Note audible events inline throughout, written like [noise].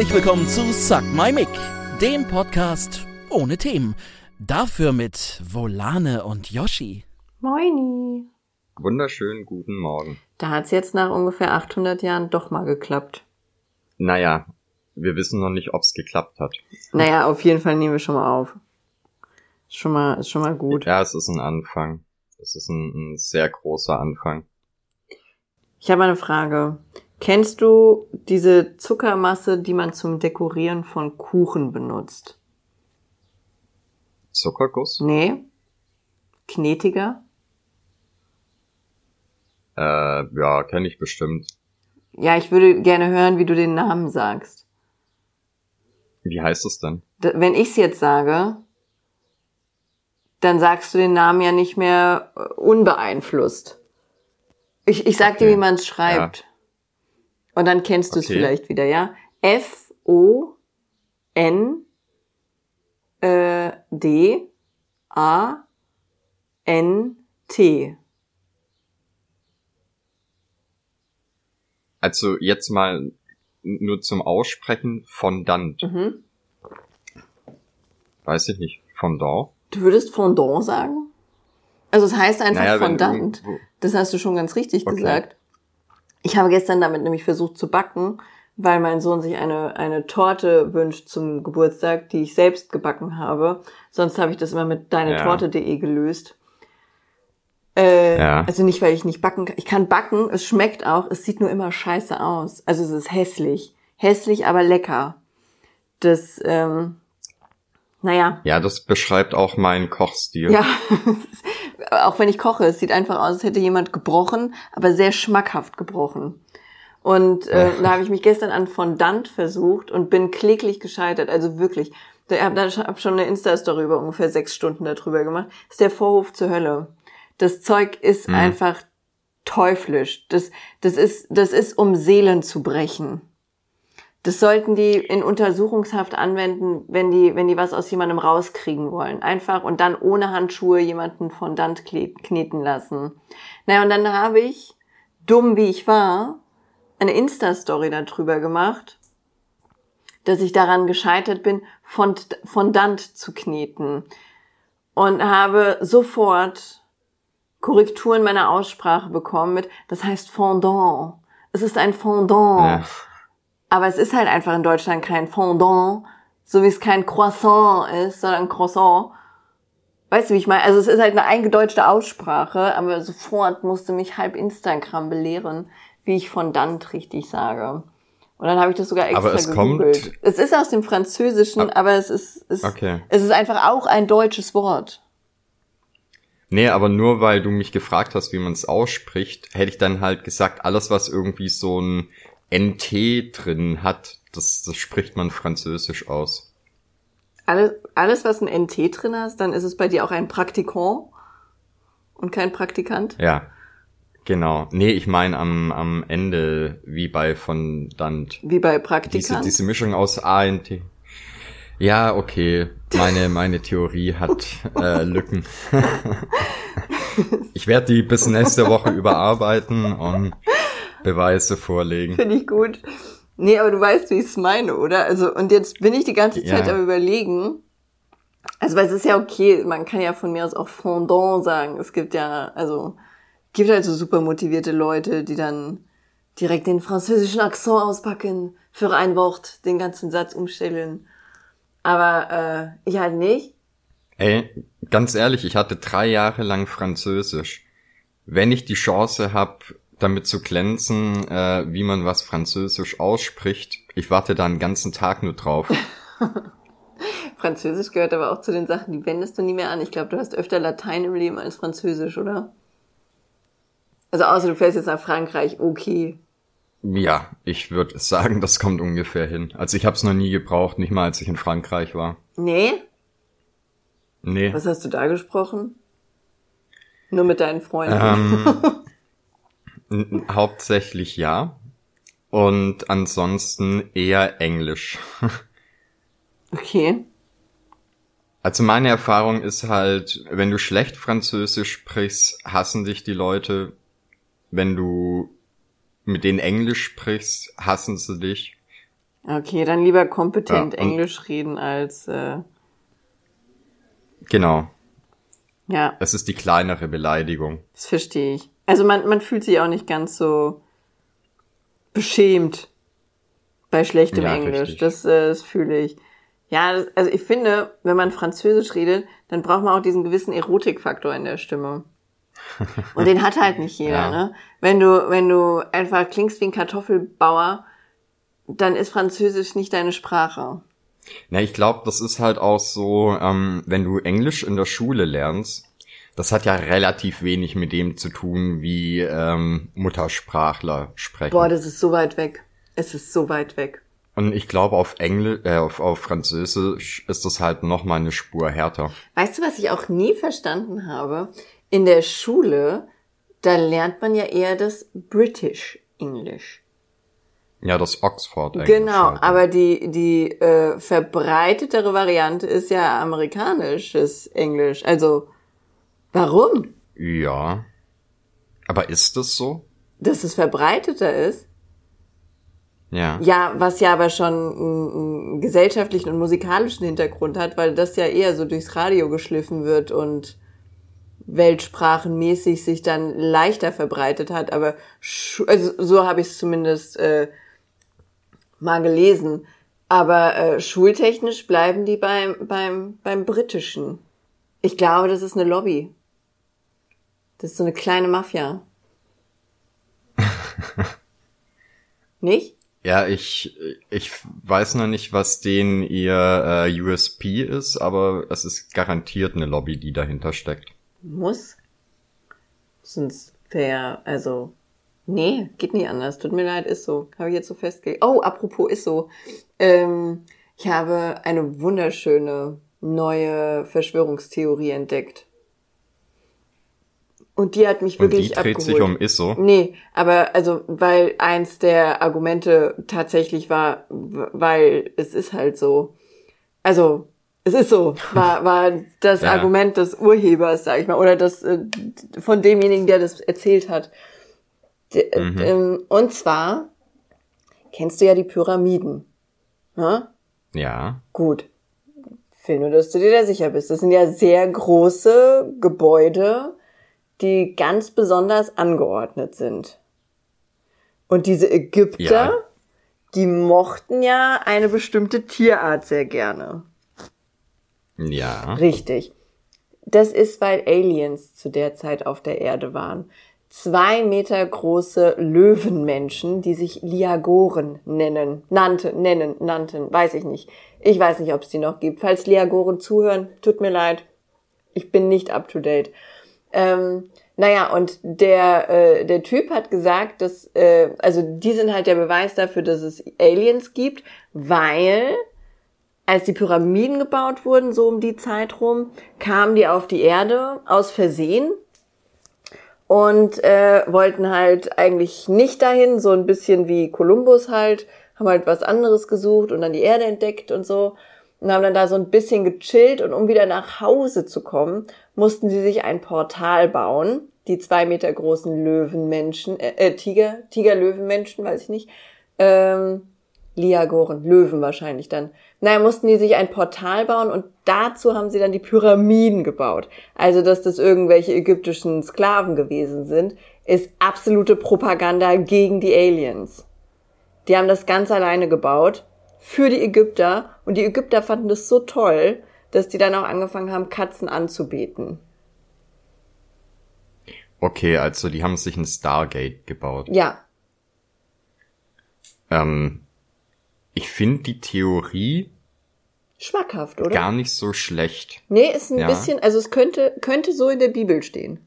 Herzlich willkommen zu Suck My Mic, dem Podcast ohne Themen. Dafür mit Volane und Yoshi. Moini. Wunderschönen guten Morgen. Da hat's jetzt nach ungefähr 800 Jahren doch mal geklappt. Naja, wir wissen noch nicht, ob's geklappt hat. Naja, auf jeden Fall nehmen wir schon mal auf. Ist schon mal, ist schon mal gut. Ja, es ist ein Anfang. Es ist ein, ein sehr großer Anfang. Ich habe eine Frage. Kennst du diese Zuckermasse, die man zum Dekorieren von Kuchen benutzt? Zuckerguss? Nee? Knetiger? Äh, ja, kenne ich bestimmt. Ja, ich würde gerne hören, wie du den Namen sagst. Wie heißt es denn? D wenn ich's jetzt sage, dann sagst du den Namen ja nicht mehr äh, unbeeinflusst. Ich, ich sag Okay. dir, wie man es schreibt. Und dann kennst du es Okay. vielleicht wieder, ja? F O N äh, D A N T. Also jetzt mal nur zum Aussprechen Fondant. Mhm. Weiß ich nicht. Fondant? Du würdest Fondant sagen? Also es heißt einfach Naja, Fondant. irgendwo- Das hast du schon ganz richtig Okay. gesagt. Ich habe gestern damit nämlich versucht zu backen, weil mein Sohn sich eine, eine Torte wünscht zum Geburtstag, die ich selbst gebacken habe. Sonst habe ich das immer mit deinetorte.de gelöst. Äh, Ja. Also nicht, weil ich nicht backen kann. Ich kann backen, es schmeckt auch, es sieht nur immer scheiße aus. Also es ist hässlich. Hässlich, aber lecker. Das, ähm, naja, Ja, das beschreibt auch meinen Kochstil. ja, [laughs] auch wenn ich koche, es sieht einfach aus, als hätte jemand gebrochen, aber sehr schmackhaft gebrochen. Und äh, da habe ich mich gestern an Fondant versucht und bin kläglich gescheitert. Also wirklich. Ich habe hab schon eine Insta-Story über ungefähr sechs Stunden darüber gemacht. Das ist der Vorhof zur Hölle. Das Zeug ist Mhm. einfach teuflisch. Das, das, ist, das ist, um Seelen zu brechen. Das sollten die in Untersuchungshaft anwenden, wenn die, wenn die was aus jemandem rauskriegen wollen. Einfach und dann ohne Handschuhe jemanden Fondant kneten lassen. Naja, und dann habe ich, dumm wie ich war, eine Insta-Story darüber gemacht, dass ich daran gescheitert bin, Fond Fondant zu kneten. Und habe sofort Korrekturen meiner Aussprache bekommen mit, das heißt Fondant. Es ist ein Fondant. Ja. Aber es ist halt einfach in Deutschland kein Fondant, so wie es kein Croissant ist, sondern Croissant. Weißt du, wie ich meine? Also es ist halt eine eingedeutschte Aussprache, aber sofort musste mich halb Instagram belehren, wie ich Fondant richtig sage. Und dann habe ich das sogar extra Aber es gegoogelt. kommt- Es ist aus dem Französischen, Ab- aber es ist, es, Okay. es ist einfach auch ein deutsches Wort. Nee, aber nur weil du mich gefragt hast, wie man es ausspricht, hätte ich dann halt gesagt, alles was irgendwie so ein NT drin hat, das, das spricht man französisch aus. Alles, alles, was ein NT drin hast, dann ist es bei dir auch ein Praktikant und kein Praktikant. Ja, genau. Nee, ich meine am, am Ende, wie bei Fondant. Wie bei Diese, Praktikant. diese Mischung aus A und T. Ja, okay. Meine, meine Theorie hat äh, Lücken. [laughs] ich werde die bis nächste Woche überarbeiten und Beweise vorlegen. Finde ich gut. Nee, aber du weißt, wie ich es meine, oder? Also, und jetzt bin ich die ganze Zeit Ja. am überlegen. Also, weil es ist ja okay, man kann ja von mir aus auch Fondant sagen. Es gibt ja, also, gibt halt so super motivierte Leute, die dann direkt den französischen Akzent auspacken, für ein Wort den ganzen Satz umstellen. Aber äh, ich halt nicht. Ey, ganz ehrlich, ich hatte drei Jahre lang Französisch. Wenn ich die Chance habe, damit zu glänzen, äh, wie man was Französisch ausspricht, ich warte da einen ganzen Tag nur drauf. [laughs] Französisch gehört aber auch zu den Sachen, die wendest du nie mehr an. Ich glaube, du hast öfter Latein im Leben als Französisch, oder? Also außer du fährst jetzt nach Frankreich, okay. Ja, ich würde sagen, das kommt ungefähr hin. Also ich habe es noch nie gebraucht, nicht mal als ich in Frankreich war. Nee? Nee. Was hast du da gesprochen? Nur mit deinen Freunden. Ähm, [laughs] hauptsächlich ja. Und ansonsten eher Englisch. [laughs] Okay. Also meine Erfahrung ist halt, wenn du schlecht Französisch sprichst, hassen dich die Leute. Wenn du mit denen Englisch sprichst, hassen sie dich. Okay, dann lieber kompetent Ja, Englisch reden als äh, Genau. ja, Es ist die kleinere Beleidigung. das verstehe ich. Also man, man fühlt sich auch nicht ganz so beschämt bei schlechtem Ja, Englisch. richtig. Das, äh, das fühle ich. Ja, das, also ich finde, wenn man Französisch redet, dann braucht man auch diesen gewissen Erotikfaktor in der Stimme. [laughs] Und den hat halt nicht jeder, Ja. ne? Wenn du, wenn du einfach klingst wie ein Kartoffelbauer, dann ist Französisch nicht deine Sprache. Na, ich glaube, das ist halt auch so, ähm, wenn du Englisch in der Schule lernst, das hat ja relativ wenig mit dem zu tun, wie ähm, Muttersprachler sprechen. Boah, das ist so weit weg. Es ist so weit weg. Und ich glaube, auf Englisch, äh, auf, auf Französisch ist das halt noch mal eine Spur härter. Weißt du, was ich auch nie verstanden habe? In der Schule, da lernt man ja eher das British English. Ja, das Oxford Englisch. Genau, halt. aber die, die äh, verbreitetere Variante ist ja amerikanisches Englisch. Also, warum? Ja. Aber ist das so? Dass es verbreiteter ist? Ja. Ja, was ja aber schon einen, einen gesellschaftlichen und musikalischen Hintergrund hat, weil das ja eher so durchs Radio geschliffen wird und weltsprachenmäßig sich dann leichter verbreitet hat. Aber also so habe ich es zumindest äh, mal gelesen. Aber äh, schultechnisch bleiben die beim, beim, beim Britischen. Ich glaube, das ist eine Lobby. Das ist so eine kleine Mafia. [laughs] Nicht? Ja, ich, ich weiß noch nicht, was den ihr äh, USP ist, aber es ist garantiert eine Lobby, die dahinter steckt. Muss. Sonst wäre, also, nee, geht nicht anders. Tut mir leid, ist so. Habe ich jetzt so festgelegt. Oh, apropos ist so. Ähm, ich habe eine wunderschöne neue Verschwörungstheorie entdeckt. Und die hat mich Und wirklich die dreht abgeholt. sich um Isso. Nee, aber also, weil eins der Argumente tatsächlich war, weil es ist halt so. Also, es ist so, war, [laughs] war das Ja. Argument des Urhebers, sag ich mal, oder das äh, von demjenigen, der das erzählt hat. D Mhm. ähm, und zwar kennst du ja die Pyramiden. Ne? Ja. Gut. Nur, dass du dir da sicher bist. Das sind ja sehr große Gebäude, die ganz besonders angeordnet sind. Und diese Ägypter, Ja. die mochten ja eine bestimmte Tierart sehr gerne. Ja. Richtig. Das ist, weil Aliens zu der Zeit auf der Erde waren. Zwei Meter große Löwenmenschen, die sich Liagoren nennen, nannte, nennen, nannten, weiß ich nicht. Ich weiß nicht, ob es die noch gibt. Falls Liagoren zuhören, tut mir leid. Ich bin nicht up to date. Ähm, naja, und der, äh, der Typ hat gesagt, dass, äh, also die sind halt der Beweis dafür, dass es Aliens gibt, weil als die Pyramiden gebaut wurden, so um die Zeit rum, kamen die auf die Erde aus Versehen und äh, wollten halt eigentlich nicht dahin, so ein bisschen wie Kolumbus halt, haben halt was anderes gesucht und dann die Erde entdeckt und so und haben dann da so ein bisschen gechillt und um wieder nach Hause zu kommen, mussten sie sich ein Portal bauen, die zwei Meter großen Löwenmenschen, äh, äh Tiger, Tiger-Löwenmenschen, weiß ich nicht, ähm, Liagoren, Löwen wahrscheinlich dann. Naja, mussten die sich ein Portal bauen und dazu haben sie dann die Pyramiden gebaut. Also, dass das irgendwelche ägyptischen Sklaven gewesen sind, ist absolute Propaganda gegen die Aliens. Die haben das ganz alleine gebaut für die Ägypter und die Ägypter fanden das so toll, dass die dann auch angefangen haben, Katzen anzubeten. Okay, also die haben sich ein Stargate gebaut. Ja, Ähm, ich finde die Theorie schmackhaft, oder? gar nicht so schlecht. Nee, ist ein Ja. bisschen, also es könnte, könnte so in der Bibel stehen.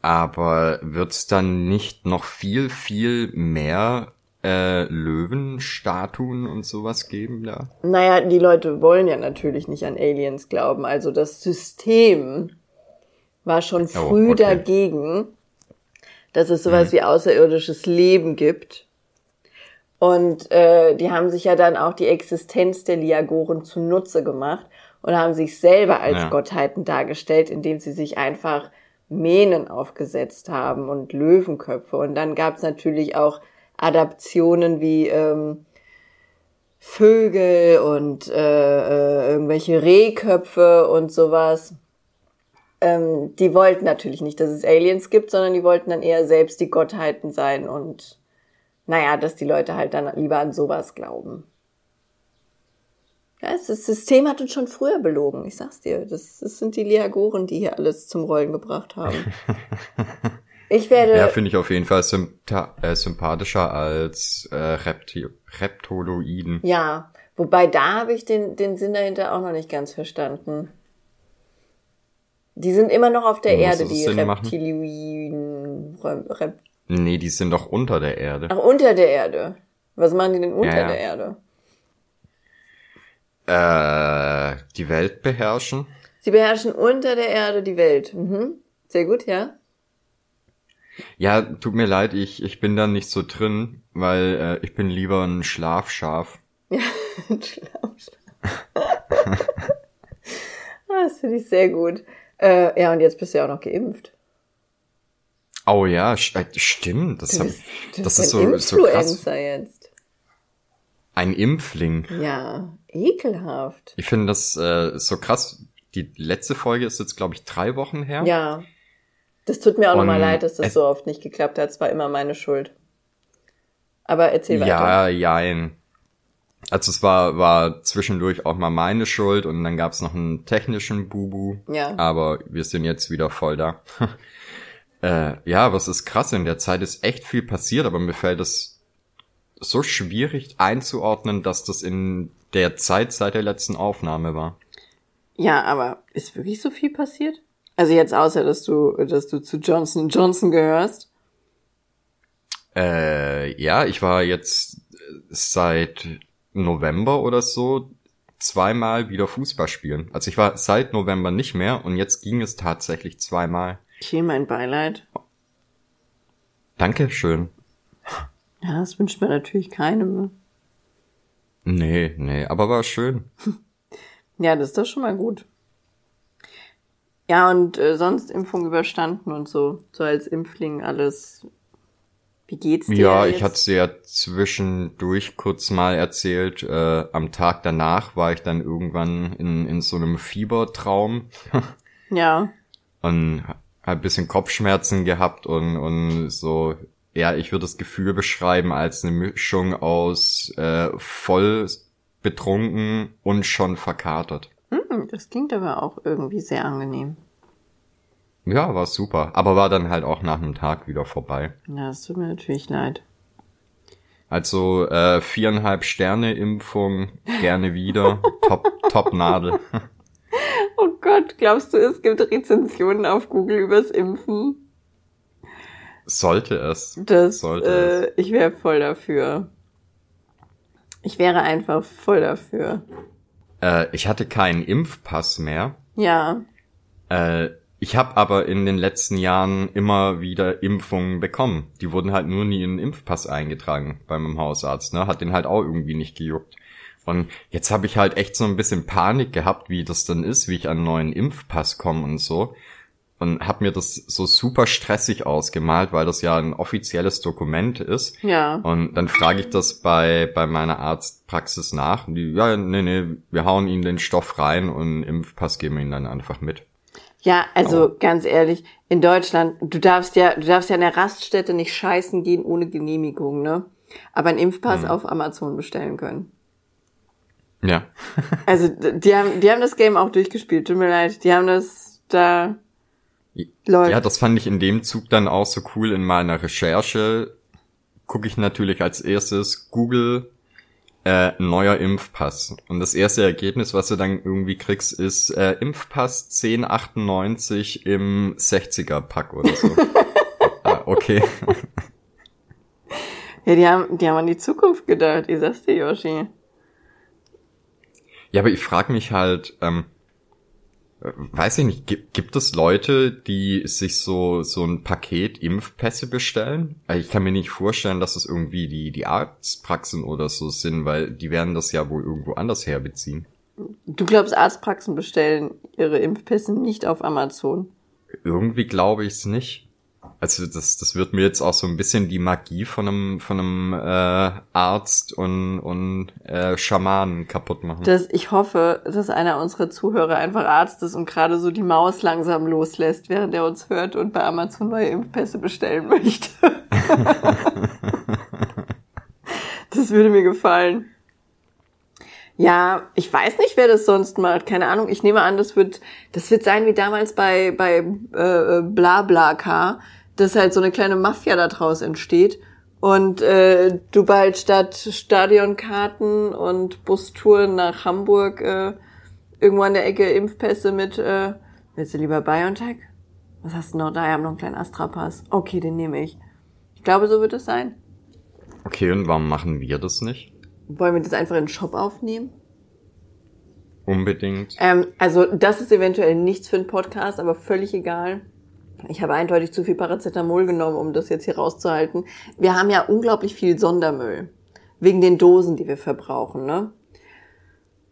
Aber wird's dann nicht noch viel, viel mehr äh, Löwenstatuen und sowas geben da? Naja, die Leute wollen ja natürlich nicht an Aliens glauben. Also das System war schon früh Oh, okay. dagegen, dass es sowas wie außerirdisches Leben gibt. Und äh, die haben sich ja dann auch die Existenz der Liagoren zunutze gemacht und haben sich selber als Ja. Gottheiten dargestellt, indem sie sich einfach Mähnen aufgesetzt haben und Löwenköpfe. Und dann gab's natürlich auch Adaptionen wie ähm, Vögel und äh, äh, irgendwelche Rehköpfe und sowas. Ähm, die wollten natürlich nicht, dass es Aliens gibt, sondern die wollten dann eher selbst die Gottheiten sein und naja, dass die Leute halt dann lieber an sowas glauben. Ja, das System hat uns schon früher belogen, ich sag's dir. Das, das sind die Liagoren, die hier alles zum Rollen gebracht haben. [laughs] Ich werde. Ja, finde ich auf jeden Fall sympathischer, äh, sympathischer als äh, Repti Reptoloiden. Ja, wobei da habe ich den, den Sinn dahinter auch noch nicht ganz verstanden. Die sind immer noch auf der Erde, die Reptilioiden. Rep nee, die sind doch unter der Erde. Ach, unter der Erde. Was machen die denn unter ja, ja. der Erde? Äh, die Welt beherrschen. Sie beherrschen unter der Erde die Welt. Mhm. Sehr gut, ja. Ja, tut mir leid, ich, ich bin da nicht so drin, weil äh, ich bin lieber ein Schlafschaf. Ja, [laughs] ein Schlafschaf. Ah, das finde ich sehr gut. Äh, ja, und jetzt bist du ja auch noch geimpft. Oh ja, äh, stimmt. Das, du bist, du das ist so, so krass. jetzt. Ein Impfling. Ja, ekelhaft. Ich finde das äh, so krass. Die letzte Folge ist jetzt, glaube ich, drei Wochen her. Ja. Das tut mir auch nochmal leid, dass das so oft nicht geklappt hat. Es war immer meine Schuld. Aber erzähl weiter. Ja, jein. Also es war, war zwischendurch auch mal meine Schuld und dann gab's noch einen technischen Bubu. Ja. Aber wir sind jetzt wieder voll da. [laughs] äh, ja, was ist krass, in der Zeit ist echt viel passiert, aber mir fällt es so schwierig einzuordnen, dass das in der Zeit seit der letzten Aufnahme war. Ja, aber ist wirklich so viel passiert? Also jetzt außer, dass du, dass du zu Johnson Johnson gehörst? Äh, ja, ich war jetzt seit November oder so zweimal wieder Fußball spielen. Also ich war seit November nicht mehr und jetzt ging es tatsächlich zweimal. Okay, mein Beileid. Dankeschön. Ja, das wünscht man natürlich keinem. Ne? Nee, nee, aber war schön. [laughs] ja, das ist doch schon mal gut. Ja, und äh, sonst Impfung überstanden und so. So als Impfling alles. Wie geht's dir? Ja, jetzt? ich hatte ja zwischendurch kurz mal erzählt. Äh, am Tag danach war ich dann irgendwann in, in so einem Fiebertraum. [laughs] ja. Und hab ein bisschen Kopfschmerzen gehabt und, und so, ja, ich würde das Gefühl beschreiben als eine Mischung aus äh, voll betrunken und schon verkatert. Hm, das klingt aber auch irgendwie sehr angenehm. Ja, war super. Aber war dann halt auch nach einem Tag wieder vorbei. Ja, das tut mir natürlich leid. Also äh, viereinhalb Sterne Impfung, gerne wieder. [laughs] top, top Nadel. [laughs] oh Gott, glaubst du, es gibt Rezensionen auf Google übers Impfen? Sollte es. Das, Sollte äh, es. Ich wäre voll dafür. Ich wäre einfach voll dafür. Äh, ich hatte keinen Impfpass mehr. Ja. Äh, ich habe aber in den letzten Jahren immer wieder Impfungen bekommen. Die wurden halt nur nie in den Impfpass eingetragen bei meinem Hausarzt. Ne? Hat den halt auch irgendwie nicht gejuckt. Und jetzt habe ich halt echt so ein bisschen Panik gehabt, wie das dann ist, wie ich an einen neuen Impfpass komme und so und habe mir das so super stressig ausgemalt, weil das ja ein offizielles Dokument ist. Ja. Und dann frage ich das bei, bei meiner Arztpraxis nach. Und die, ja, nee, nee, wir hauen ihnen den Stoff rein und Impfpass geben wir ihnen dann einfach mit. Ja, also Aber. ganz ehrlich, in Deutschland, du darfst ja, du darfst ja in der Raststätte nicht scheißen gehen ohne Genehmigung, ne? Aber einen Impfpass mhm. auf Amazon bestellen können. Ja. also die haben, die haben das Game auch durchgespielt. Tut mir leid, die haben das da Läuft. Ja, das fand ich in dem Zug dann auch so cool in meiner Recherche. Gucke ich natürlich als erstes Google äh, neuer Impfpass. Und das erste Ergebnis, was du dann irgendwie kriegst, ist äh, Impfpass 1098 im 60er Pack oder so. [laughs] ah, okay. [laughs] ja, die haben, die haben an die Zukunft gedacht, ich sag's dir, Yoshi. Ja, aber ich frage mich halt, ähm, weiß ich nicht, gibt, gibt es Leute, die sich so, so ein Paket Impfpässe bestellen? Ich kann mir nicht vorstellen, dass es irgendwie die, die Arztpraxen oder so sind, weil die werden das ja wohl irgendwo anders herbeziehen. Du glaubst, Arztpraxen bestellen ihre Impfpässe nicht auf Amazon? Irgendwie glaube ich es nicht. Also das, das wird mir jetzt auch so ein bisschen die Magie von einem, von einem äh, Arzt und, und äh, Schamanen kaputt machen. Das, ich hoffe, dass einer unserer Zuhörer einfach Arzt ist und gerade so die Maus langsam loslässt, während er uns hört und bei Amazon neue Impfpässe bestellen möchte. [laughs] das würde mir gefallen. Ja, ich weiß nicht, wer das sonst macht. Keine Ahnung. Ich nehme an, das wird, das wird sein wie damals bei bei äh, BlaBlaCar, dass halt so eine kleine Mafia da draus entsteht und äh, du bald statt Stadionkarten und Bustouren nach Hamburg äh, irgendwo an der Ecke Impfpässe mit. Äh, willst du lieber BioNTech? Was hast du noch da? Ich habe noch einen kleinen Astra-Pass. Okay, den nehme ich. Ich glaube, so wird es sein. Okay, und warum machen wir das nicht? Wollen wir das einfach in den Shop aufnehmen? Unbedingt. Ähm, also das ist eventuell nichts für einen Podcast, aber völlig egal. Ich habe eindeutig zu viel Paracetamol genommen, um das jetzt hier rauszuhalten. Wir haben ja unglaublich viel Sondermüll. Wegen den Dosen, die wir verbrauchen, ne?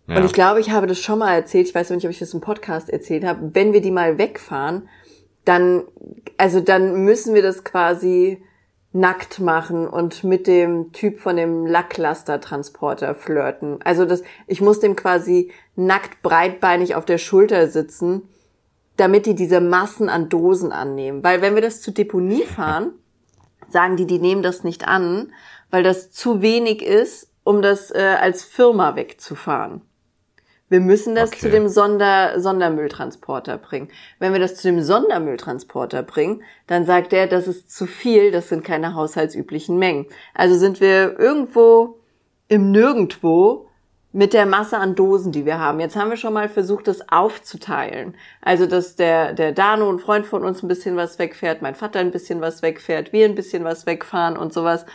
Ja. Und ich glaube, ich habe das schon mal erzählt, ich weiß nicht, ob ich das im Podcast erzählt habe, wenn wir die mal wegfahren, dann, also dann müssen wir das quasi nackt machen und mit dem Typ von dem Lacklaster-Transporter flirten. Also das, ich muss dem quasi nackt breitbeinig auf der Schulter sitzen, damit die diese Massen an Dosen annehmen. Weil wenn wir das zur Deponie fahren, sagen die, die nehmen das nicht an, weil das zu wenig ist, um das äh, als Firma wegzufahren. Wir müssen das Okay. zu dem Sonder Sondermülltransporter bringen. Wenn wir das zu dem Sondermülltransporter bringen, dann sagt er, das ist zu viel, das sind keine haushaltsüblichen Mengen. Also sind wir irgendwo im Nirgendwo mit der Masse an Dosen, die wir haben. Jetzt haben wir schon mal versucht, das aufzuteilen. Also, dass der, der Dano, ein Freund von uns, ein bisschen was wegfährt, mein Vater ein bisschen was wegfährt, wir ein bisschen was wegfahren und sowas.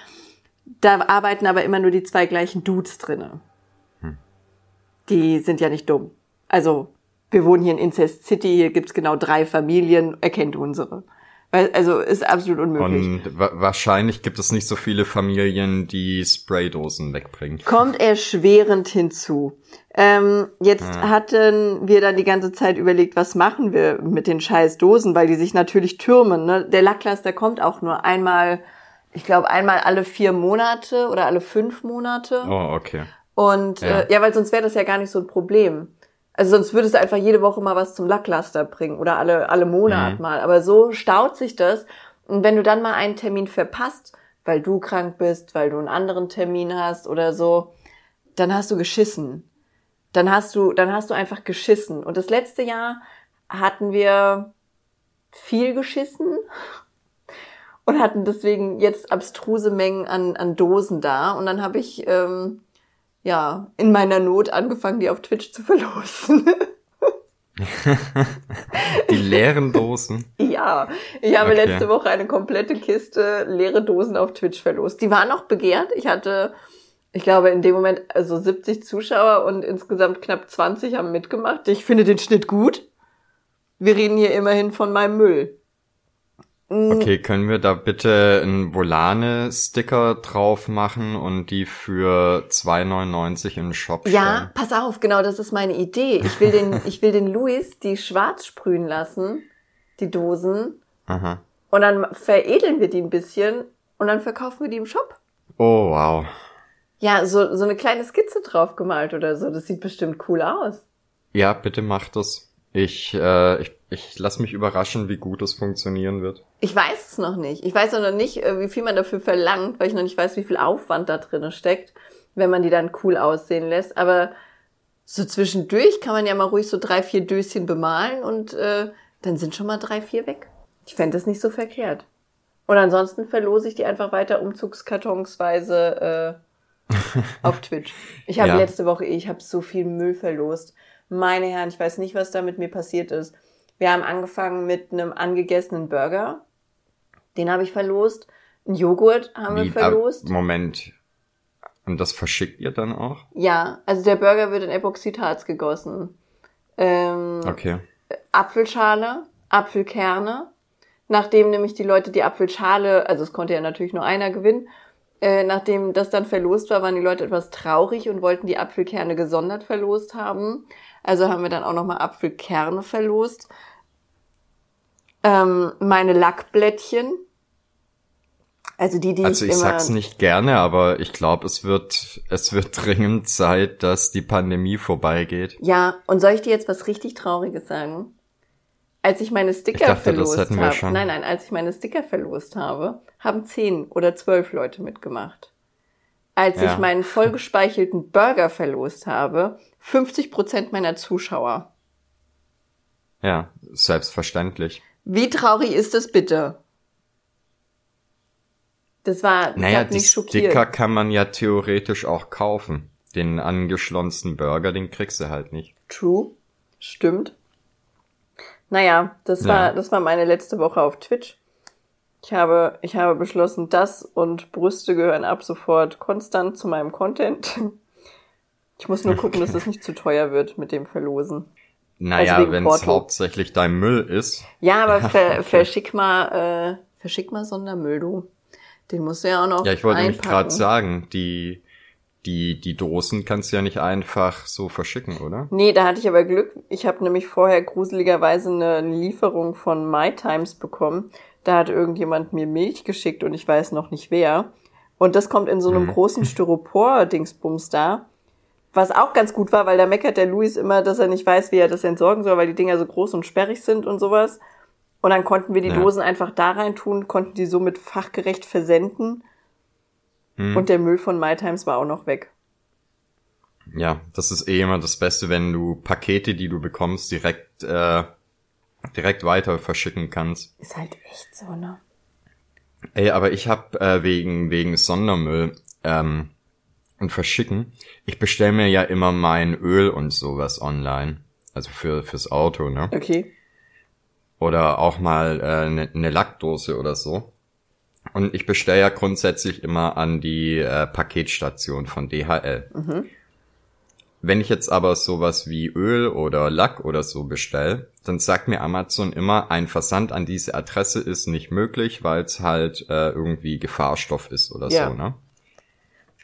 Da arbeiten aber immer nur die zwei gleichen Dudes drinne. Die sind ja nicht dumm. Also, wir wohnen hier in Incest City, hier gibt's genau drei Familien, erkennt unsere. Weil, also, ist absolut unmöglich. Und wa wahrscheinlich gibt es nicht so viele Familien, die Spraydosen wegbringen. kommt erschwerend hinzu. Ähm, jetzt hatten wir dann die ganze Zeit überlegt, was machen wir mit den scheiß Dosen, weil die sich natürlich türmen. Ne? Der Lacklaster kommt auch nur einmal, ich glaube einmal alle vier Monate oder alle fünf Monate. Oh, okay. Und Ja. äh, ja weil sonst wäre das ja gar nicht so ein Problem. Also sonst würdest du einfach jede Woche mal was zum Lacklaster bringen oder alle, alle Monat Mhm. mal. Aber so staut sich das. Und wenn du dann mal einen Termin verpasst, weil du krank bist, weil du einen anderen Termin hast oder so, dann hast du geschissen. Dann hast du, dann hast du einfach geschissen. Und das letzte Jahr hatten wir viel geschissen [laughs] und hatten deswegen jetzt abstruse Mengen an, an Dosen da. Und dann habe ich ähm, ja in meiner Not angefangen, die auf Twitch zu verlosen. [laughs] Die leeren Dosen. ja, ich habe Okay. letzte Woche eine komplette Kiste leere Dosen auf Twitch verlost. Die waren noch begehrt. Ich hatte, ich glaube, in dem Moment also 70 Zuschauer und insgesamt knapp 20 haben mitgemacht. Ich finde den Schnitt gut. Wir reden hier immerhin von meinem Müll. Okay, können wir da bitte einen Volane-Sticker drauf machen und die für 2,99 in den Shop Ja, stellen? pass auf, genau, das ist meine Idee. Ich will den, [laughs] ich will den Luis die schwarz sprühen lassen, die Dosen, Aha. und dann veredeln wir die ein bisschen und dann verkaufen wir die im Shop. Oh, wow. Ja, so, so eine kleine Skizze drauf gemalt oder so. Das sieht bestimmt cool aus. Ja, bitte mach das. Ich, äh, ich, ich lass mich überraschen, wie gut es funktionieren wird. Ich weiß es noch nicht. Ich weiß auch noch nicht, äh, wie viel man dafür verlangt, weil ich noch nicht weiß, wie viel Aufwand da drin steckt, wenn man die dann cool aussehen lässt. Aber so zwischendurch kann man ja mal ruhig so drei, vier Döschen bemalen und äh, dann sind schon mal drei, vier weg. Ich fände das nicht so verkehrt. Und ansonsten verlose ich die einfach weiter umzugskartonsweise äh, [laughs] auf Twitch. Ich habe Ja. letzte Woche, ich habe so viel Müll verlost. Meine Herren, ich weiß nicht, was da mit mir passiert ist. Wir haben angefangen mit einem angegessenen Burger. Den habe ich verlost. Ein Joghurt haben wir Wie- verlost. Moment. Und das verschickt ihr dann auch? Ja, also der Burger wird in Epoxidharz gegossen. Ähm, Okay. Apfelschale, Apfelkerne. Nachdem nämlich die Leute die Apfelschale, also es konnte ja natürlich nur einer gewinnen, äh, nachdem das dann verlost war, waren die Leute etwas traurig und wollten die Apfelkerne gesondert verlost haben. Also haben wir dann auch nochmal Apfelkerne verlost. Ähm, meine Lackblättchen, Also die, die Also ich immer, sag's nicht gerne, aber ich glaube, es wird, es wird dringend Zeit, dass die Pandemie vorbeigeht. Ja, und soll ich dir jetzt was richtig Trauriges sagen? Als ich meine Sticker Ich dachte, verlost habe, nein, nein, als ich meine Sticker verlost habe, haben zehn oder zwölf Leute mitgemacht. Als Ja. ich meinen vollgespeichelten Burger verlost habe, 50 Prozent meiner Zuschauer. Ja, selbstverständlich. Wie traurig ist das bitte? Das war, das Naja, die. Sticker kann man ja theoretisch auch kaufen. Den angeschlonzten Burger, den kriegst du halt nicht. True. Stimmt. Naja, das war, Ja. das war meine letzte Woche auf Twitch. Ich habe, ich habe beschlossen, das und Brüste gehören ab sofort konstant zu meinem Content. [laughs] Ich muss nur gucken, dass das nicht zu teuer wird mit dem Verlosen. Naja, Also wenn es hauptsächlich dein Müll ist. Ja, aber [laughs] ver, verschick mal, äh, verschick mal Sondermüll, du. Den musst du ja auch noch Ja, ich wollte nämlich einpacken. gerade sagen, die, die, die Dosen kannst du ja nicht einfach so verschicken, oder? Nee, da hatte ich aber Glück. Ich habe nämlich vorher gruseligerweise eine Lieferung von MyTimes bekommen. Da hat irgendjemand mir Milch geschickt und ich weiß noch nicht wer. Und das kommt in so einem Mhm. großen [laughs] Styropor-Dingsbums da. Was auch ganz gut war, weil da meckert der Luis immer, dass er nicht weiß, wie er das entsorgen soll, weil die Dinger so groß und sperrig sind und sowas. Und dann konnten wir die Ja. Dosen einfach da rein tun, konnten die somit fachgerecht versenden. Hm. Und der Müll von MyTimes war auch noch weg. Ja, das ist eh immer das Beste, wenn du Pakete, die du bekommst, direkt, äh, direkt weiter verschicken kannst. Ist halt echt so, ne? Ey, aber ich hab äh, wegen wegen Sondermüll ähm, und Verschicken. Ich bestell mir ja immer mein Öl und sowas online, also für fürs Auto, ne? Okay. Oder auch mal eine äh, ne- ne Lackdose oder so. Und ich bestelle ja grundsätzlich immer an die äh, Paketstation von DHL. Mhm. Wenn ich jetzt aber sowas wie Öl oder Lack oder so bestell, dann sagt mir Amazon immer, ein Versand an diese Adresse ist nicht möglich, weil es halt äh, irgendwie Gefahrstoff ist oder Ja. so, ne?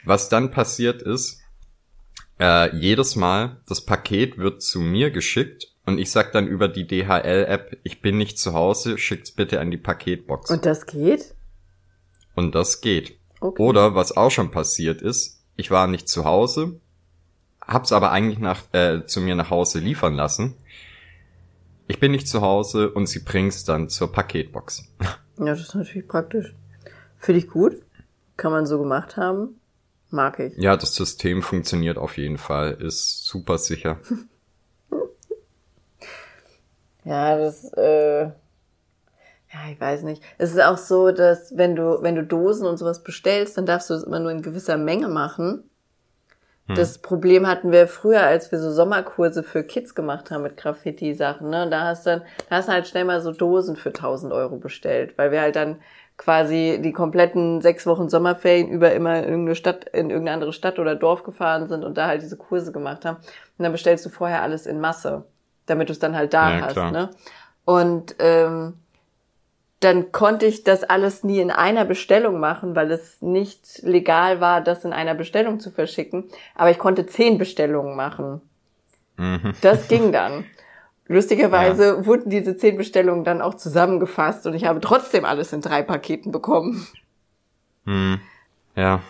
Was dann passiert ist, äh, jedes Mal, das Paket wird zu mir geschickt und ich sag dann über die DHL-App, ich bin nicht zu Hause, schickt's bitte an die Paketbox. Und das geht? Und das geht. Okay. Oder was auch schon passiert ist, ich war nicht zu Hause, hab's aber eigentlich nach, äh, zu mir nach Hause liefern lassen. Ich bin nicht zu Hause und sie bringt's dann zur Paketbox. Ja, das ist natürlich praktisch. Finde ich gut. Kann man so gemacht haben. Mag ich. Ja, das System funktioniert auf jeden Fall, ist super sicher. [laughs] Ja, das, äh, ja, ich weiß nicht. Es ist auch so, dass wenn du, wenn du Dosen und sowas bestellst, dann darfst du es immer nur in gewisser Menge machen. Das Problem hatten wir früher, als wir so Sommerkurse für Kids gemacht haben mit Graffiti-Sachen, ne? Da hast dann, da hast du halt schnell mal so Dosen für 1000 Euro bestellt, weil wir halt dann quasi die kompletten sechs Wochen Sommerferien über immer in irgendeine Stadt, in irgendeine andere Stadt oder Dorf gefahren sind und da halt diese Kurse gemacht haben. Und dann bestellst du vorher alles in Masse, damit du es dann halt da Ja, hast, klar. ne? Und ähm, dann konnte ich das alles nie in einer Bestellung machen, weil es nicht legal war, das in einer Bestellung zu verschicken. Aber ich konnte zehn Bestellungen machen. Mhm. Das ging dann. [laughs] Lustigerweise wurden diese zehn Bestellungen dann auch zusammengefasst und ich habe trotzdem alles in drei Paketen bekommen. Hm. Ja,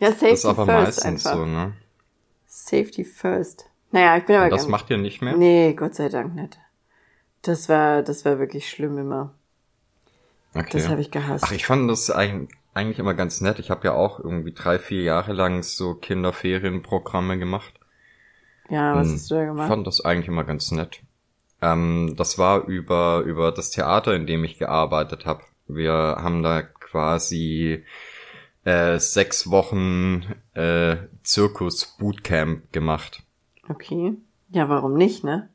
Ja, Safety das ist aber first meistens einfach. so, ne? Safety first. Naja, ich bin aber Und das macht ihr nicht mehr? Nee, Gott sei Dank nicht. Das war, das war wirklich schlimm immer. Okay. Das habe ich gehasst. Ach, ich fand das eig- eigentlich immer ganz nett. Ich habe ja auch irgendwie drei, vier Jahre lang so Kinderferienprogramme gemacht. ja, was Hm, hast du da Ich gemacht? fand das eigentlich immer ganz nett. Ähm, das war über, über das Theater, in dem ich gearbeitet habe. Wir haben da quasi äh, sechs Wochen äh, Zirkus-Bootcamp gemacht. Okay. Ja, warum nicht, ne?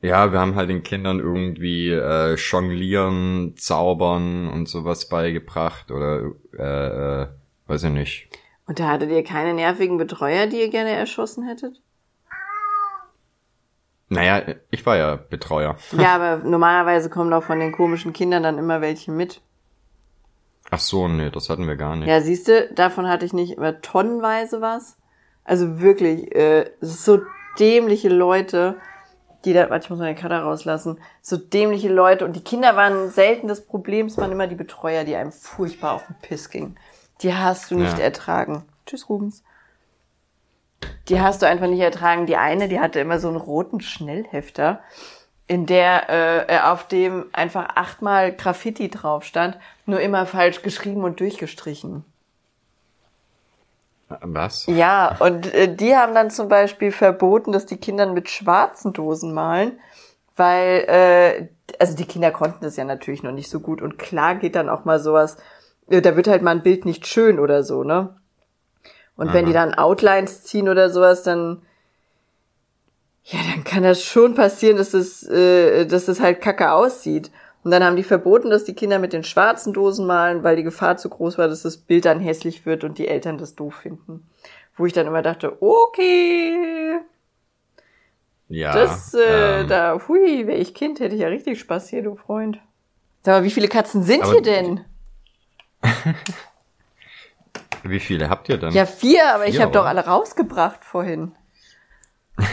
Ja, wir haben halt den Kindern irgendwie äh, Jonglieren, Zaubern und sowas beigebracht oder äh, äh, weiß ich nicht. Und da hattet ihr keine nervigen Betreuer, die ihr gerne erschossen hättet? Naja, ich war ja Betreuer. Ja, [laughs] aber normalerweise kommen doch von den komischen Kindern dann immer welche mit. Ach so, nee, das hatten wir gar nicht. Ja, siehst du, davon hatte ich nicht immer tonnenweise was. Also wirklich, äh, so dämliche Leute, Die da, warte, ich muss meine Kader rauslassen. So dämliche Leute. Und die Kinder waren selten das Problem, es waren immer die Betreuer, die einem furchtbar auf den Piss gingen. Die hast du nicht Ja. ertragen. Tschüss, Rubens. Die hast du einfach nicht ertragen. Die eine, die hatte immer so einen roten Schnellhefter, in der äh, auf dem einfach achtmal Graffiti drauf stand, nur immer falsch geschrieben und durchgestrichen. Was? Ja, und äh, die haben dann zum Beispiel verboten, dass die Kinder mit schwarzen Dosen malen, weil, äh, also die Kinder konnten das ja natürlich noch nicht so gut und klar geht dann auch mal sowas, äh, da wird halt mal ein Bild nicht schön oder so, ne? Und wenn Aha. die dann Outlines ziehen oder sowas, dann, ja, dann kann das schon passieren, dass das, äh, dass das halt kacke aussieht. Und dann haben die verboten, dass die Kinder mit den schwarzen Dosen malen, weil die Gefahr zu groß war, dass das Bild dann hässlich wird und die Eltern das doof finden. Wo ich dann immer dachte, okay, Ja. das, äh, ähm, da, hui, wäre ich Kind, hätte ich ja richtig Spaß hier, du Freund. Sag mal, wie viele Katzen sind hier denn? [laughs] Wie viele habt ihr denn? Ja, vier, aber ich Vier, habe doch alle rausgebracht vorhin. [laughs]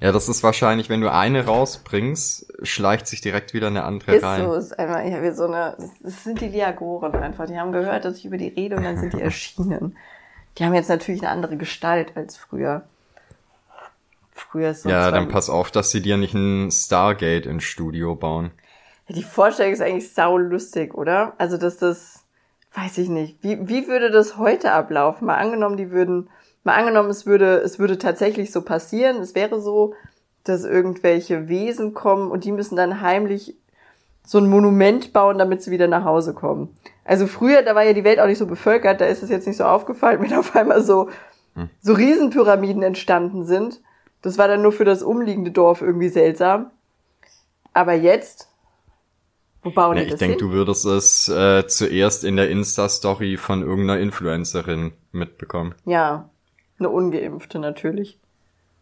Ja, das ist wahrscheinlich, wenn du eine rausbringst, schleicht sich direkt wieder eine andere Ist rein. so, ist ich habe hier so eine, das- sind die Liagoren einfach. Die haben gehört, dass ich über die rede und dann sind die [laughs] erschienen. Die haben jetzt natürlich eine andere Gestalt als früher. Früher ist so ja, dann pass auf, dass sie dir nicht ein Stargate ins Studio bauen. Die Vorstellung ist eigentlich sau lustig, oder? Also, dass das, weiß ich nicht. Wie, wie würde das heute ablaufen? Mal angenommen, die würden, mal angenommen, es würde, es würde tatsächlich so passieren. Es wäre so, dass irgendwelche Wesen kommen und die müssen dann heimlich so ein Monument bauen, damit sie wieder nach Hause kommen. Also früher, da war ja die Welt auch nicht so bevölkert, da ist es jetzt nicht so aufgefallen, [laughs] wenn auf einmal so, so Riesenpyramiden entstanden sind. Das war dann nur für das umliegende Dorf irgendwie seltsam. Aber jetzt, wo bauen die ich denke, du würdest es äh, zuerst in der Insta-Story von irgendeiner Influencerin mitbekommen. Ja, eine ungeimpfte natürlich.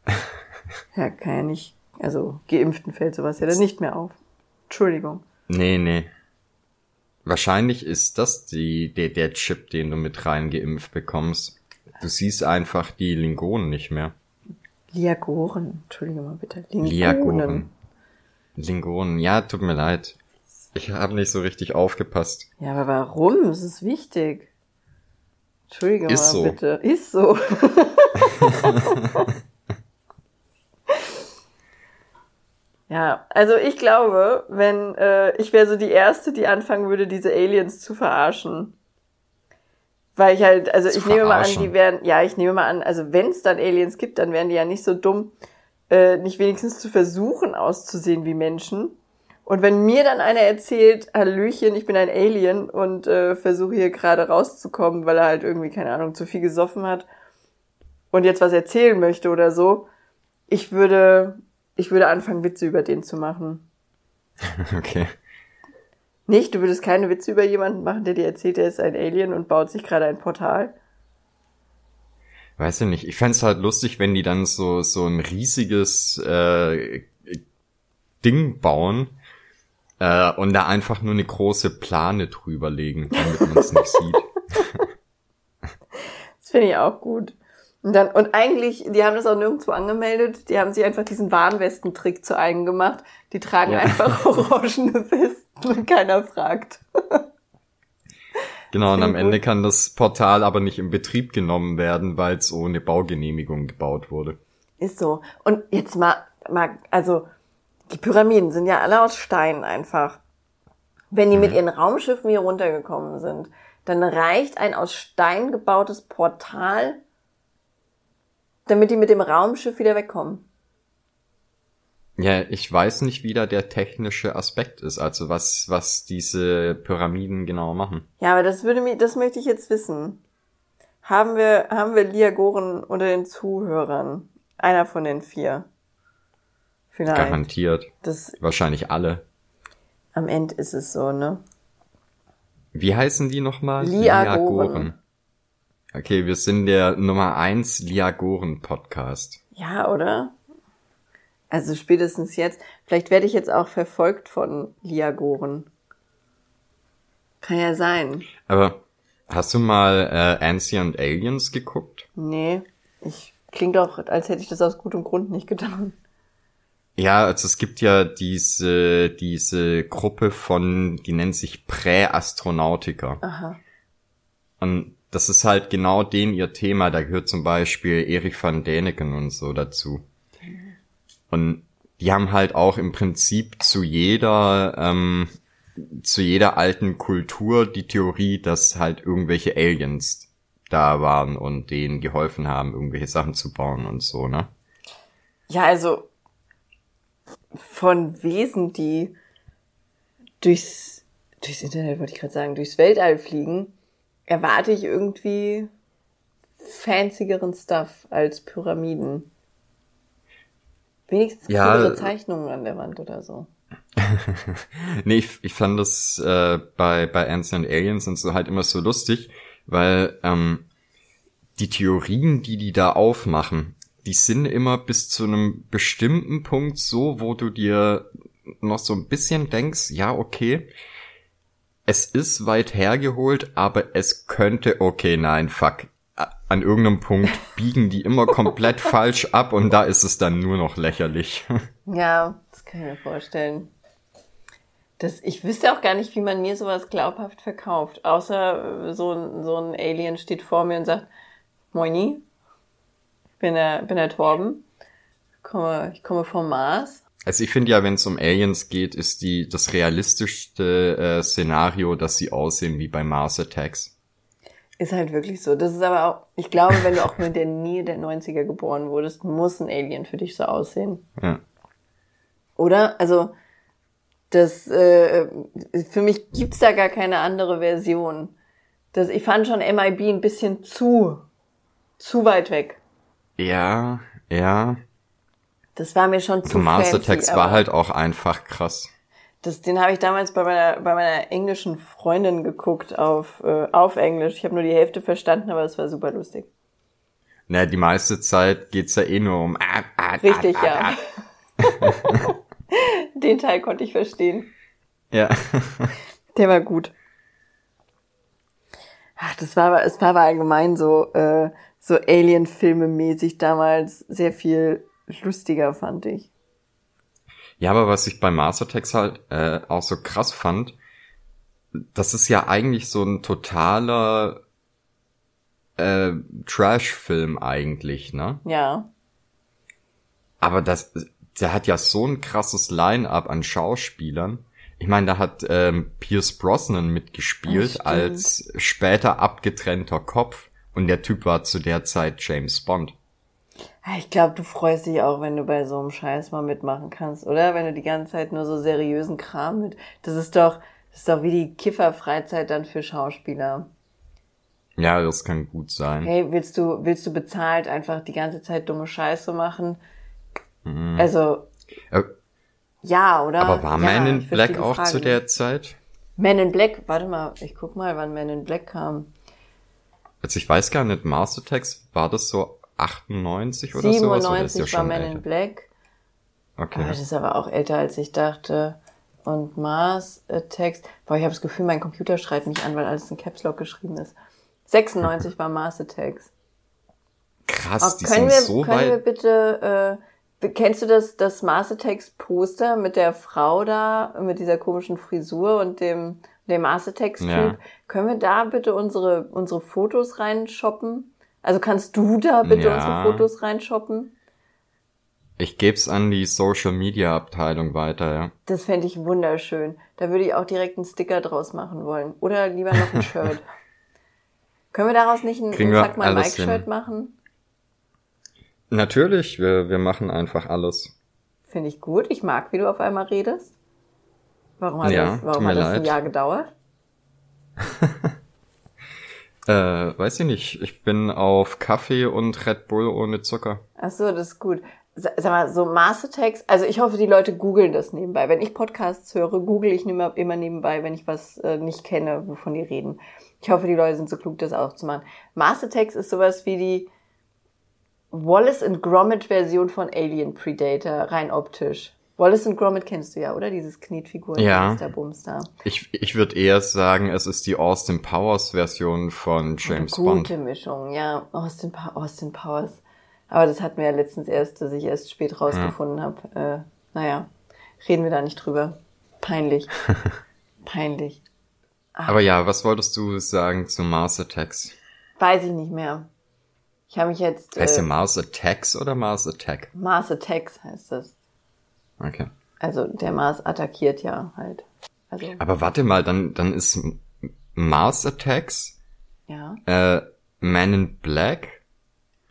[laughs] ja, kann ja nicht. Also geimpften fällt sowas ja dann nicht mehr auf. Entschuldigung. Nee, nee. Wahrscheinlich ist das die, der, der Chip, den du mit reingeimpft bekommst. Du siehst einfach die Lingonen nicht mehr. Liagoren. Entschuldige mal bitte. Lingonen. Liagoren. Lingonen. Ja, tut mir leid. Ich habe nicht so richtig aufgepasst. Ja, aber warum? Es ist wichtig. Entschuldige Ist mal so. bitte. Ist so. [laughs] ja, also ich glaube, wenn äh, ich wäre so die erste, die anfangen würde, diese Aliens zu verarschen. Weil ich halt, also Zu ich nehme mal an, verarschen? die wären, ja, ich nehme mal an, also wenn es dann Aliens gibt, dann wären die ja nicht so dumm, äh, nicht wenigstens zu versuchen auszusehen wie Menschen. Und wenn mir dann einer erzählt, Hallöchen, ich bin ein Alien und äh, versuche hier gerade rauszukommen, weil er halt irgendwie, keine Ahnung, zu viel gesoffen hat und jetzt was erzählen möchte oder so, ich würde, ich würde anfangen, Witze über den zu machen. [laughs] Okay. Nicht? Du würdest keine Witze über jemanden machen, der dir erzählt, er ist ein Alien und baut sich gerade ein Portal? Weiß ich nicht. Ich fänd's halt lustig, wenn die dann so, so ein riesiges äh, Ding bauen äh, und da einfach nur eine große Plane drüber legen, damit man es nicht sieht. [laughs] Das finde ich auch gut. Und dann, und eigentlich, die haben das auch nirgendwo angemeldet, die haben sich einfach diesen Warnwestentrick zu eigen gemacht. Die tragen Ja. einfach [laughs] orangene Westen und keiner fragt. [laughs] Genau, und am Ende kann das Portal aber nicht in Betrieb genommen werden, weil es ohne Baugenehmigung gebaut wurde. Ist so. Und jetzt mal, mal, also, die Pyramiden sind ja alle aus Stein einfach. Wenn die mit ihren Raumschiffen hier runtergekommen sind, dann reicht ein aus Stein gebautes Portal, damit die mit dem Raumschiff wieder wegkommen. Ja, ich weiß nicht, wie da der technische Aspekt ist, also was, was diese Pyramiden genau machen. Ja, aber das würde mich, das möchte ich jetzt wissen. Haben wir, haben wir Liagoren unter den Zuhörern? Einer von den vier. Vielleicht. Garantiert. Das, Wahrscheinlich alle. am Ende ist es so, ne? Wie heißen die nochmal? Liagoren. Okay, wir sind der Nummer eins Liagoren-Podcast. Ja, oder? Also spätestens jetzt. Vielleicht werde ich jetzt auch verfolgt von Liagoren. Kann ja sein. Aber hast du mal äh, Ancient Aliens geguckt? Nee, ich klingt doch, als hätte ich das aus gutem Grund nicht getan. Ja, also es gibt ja diese, diese Gruppe von, die nennt sich Präastronautiker. Aha. Und das ist halt genau den ihr Thema. Da gehört zum Beispiel Erich van Däniken und so dazu. Und die haben halt auch im Prinzip zu jeder, ähm, zu jeder alten Kultur die Theorie, dass halt irgendwelche Aliens da waren und denen geholfen haben, irgendwelche Sachen zu bauen und so, ne? Ja, also von Wesen, die durchs, durchs Internet, wollte ich gerade sagen, durchs Weltall fliegen, erwarte ich irgendwie fanzigeren Stuff als Pyramiden. Wenigstens Ja, coolere Zeichnungen an der Wand oder so. [laughs] Nee, ich, ich fand das äh, bei, bei Ants and Aliens und so halt immer so lustig, weil ähm, die Theorien, die die da aufmachen, die sind immer bis zu einem bestimmten Punkt so, wo du dir noch so ein bisschen denkst, ja, okay, es ist weit hergeholt, aber es könnte, okay, nein, fuck. An irgendeinem Punkt [laughs] biegen die immer komplett falsch ab und da ist es dann nur noch lächerlich. [laughs] Ja, das kann ich mir vorstellen. Das, ich wüsste auch gar nicht, wie man mir sowas glaubhaft verkauft. Außer äh, so, ein- so ein Alien steht vor mir und sagt, Moini, bin der, bin der Torben, ich komme, ich komme vom Mars. Also ich finde ja, wenn es um Aliens geht, ist die das realistischste äh, Szenario, dass sie aussehen wie bei Mars Attacks. Ist halt wirklich so. Das ist aber auch, ich glaube, wenn du auch mit der Nähe der 90er geboren wurdest, muss ein Alien für dich so aussehen. Ja. Oder? Also, das, äh, für mich gibt's da gar keine andere Version. Das, ich fand schon MIB ein bisschen zu, zu weit weg. Ja, ja. Das war mir schon zu fancy, Attacks aber war halt auch einfach krass. Das, den habe ich damals bei meiner, bei meiner englischen Freundin geguckt auf, äh, auf Englisch. Ich habe nur die Hälfte verstanden, aber es war super lustig. Na, die meiste Zeit geht's ja eh nur um. Ah, ah, Richtig, ah, ja. ah, [laughs] Den Teil konnte ich verstehen. Ja. Der war gut. Ach, das war aber, es war aber allgemein so, äh, so Alien-Filme mäßig damals sehr viel lustiger, fand ich. Ja, aber was ich bei Mars Attacks halt äh, auch so krass fand, das ist ja eigentlich so ein totaler äh, Trash-Film eigentlich, ne? Ja. Aber das, der hat ja so ein krasses Line-up an Schauspielern. Ich meine, da hat ähm, Pierce Brosnan mitgespielt stimmt. als später abgetrennter Kopf und der Typ war zu der Zeit James Bond. Ah, Ich glaube, du freust dich auch, wenn du bei so einem Scheiß mal mitmachen kannst, oder? Wenn du die ganze Zeit nur so seriösen Kram mit. Das ist doch, das ist doch wie die Kifferfreizeit dann für Schauspieler. Ja, das kann gut sein. Hey, willst du, willst du bezahlt einfach die ganze Zeit dumme Scheiße machen? Mhm. Also, Äh, ja, oder? aber war ja, Man in Black auch Frage zu der Zeit? Man in Black, warte mal, ich guck mal, wann Man in Black kam. Also ich weiß gar nicht, Mars Attacks, war das so 98 oder sowas? Oder ist 97 ja war Man älter? in Black. Okay. Ah, das ist aber auch älter, als ich dachte. Und Mars Attacks. Boah, ich habe das Gefühl, mein Computer schreit mich an, weil alles in Caps Lock geschrieben ist. 96 war Mars Attacks. Krass, Oh, die können sind wir, so können wir weit. bitte, äh, kennst du das, das Mars Attacks Poster mit der Frau da, mit dieser komischen Frisur und dem, dem Mars Attacks Typ? Ja. Können wir da bitte unsere, unsere Fotos reinshoppen? Also kannst du da bitte Ja. unsere Fotos reinshoppen? Ich geb's an die Social Media Abteilung weiter, ja. Das fände ich wunderschön. Da würde ich auch direkt einen Sticker draus machen wollen. Oder lieber noch ein [laughs] Shirt. Können wir daraus nicht ein, Kriegen Sag mal Mike-Shirt machen? Natürlich, wir, wir machen einfach alles. Finde ich gut. Ich mag, wie du auf einmal redest. Warum hat Ja, das, warum hat das ein. Jahr gedauert? [laughs] Äh, weiß ich nicht. Ich bin auf Kaffee und Red Bull ohne Zucker. Ach so, das ist gut. Sa- Sag mal, so Master Text, also ich hoffe, die Leute googeln das nebenbei. Wenn ich Podcasts höre, google ich immer, immer nebenbei, wenn ich was äh, nicht kenne, wovon die reden. Ich hoffe, die Leute sind so klug, das auch zu machen. Master Text ist sowas wie die Wallace and Gromit Version von Alien Predator, rein optisch. Wallace and Gromit kennst du ja, oder? Dieses Knetfigur, Ja. der Bumster. Ich, ich würde eher sagen, es ist die Austin Powers Version von James Eine Bond. gute Mischung, ja. Austin, pa Austin Powers. Aber das hatten wir ja letztens erst, dass ich erst spät rausgefunden habe, äh, naja, reden wir da nicht drüber. Peinlich. [laughs] Peinlich. Aber ja, was wolltest du sagen zu Mars Attacks? Weiß ich nicht mehr. Ich habe mich jetzt. Heißt äh, der Mars Attacks oder Mars Attack? Mars Attacks heißt das. Okay. Also der Mars attackiert ja halt. Also, Aber warte mal, dann, dann ist Mars Attacks, ja. äh, Man in Black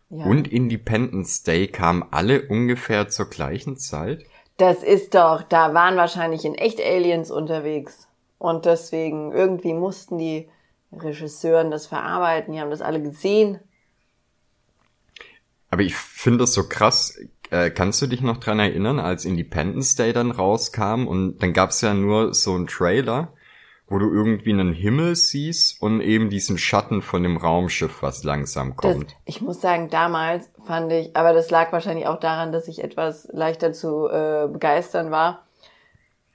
ja. und Independence Day kamen alle ungefähr zur gleichen Zeit. Das ist doch, da waren wahrscheinlich in echt Aliens unterwegs. Und deswegen, irgendwie mussten die Regisseuren das verarbeiten, die haben das alle gesehen. Aber ich finde das so krass. Äh, kannst du dich noch dran erinnern, als Independence Day dann rauskam und dann gab's ja nur so einen Trailer, wo du irgendwie einen Himmel siehst und eben diesen Schatten von dem Raumschiff, was langsam Das, kommt. ich muss sagen, damals fand ich, aber das lag wahrscheinlich auch daran, dass ich etwas leichter zu äh, begeistern war.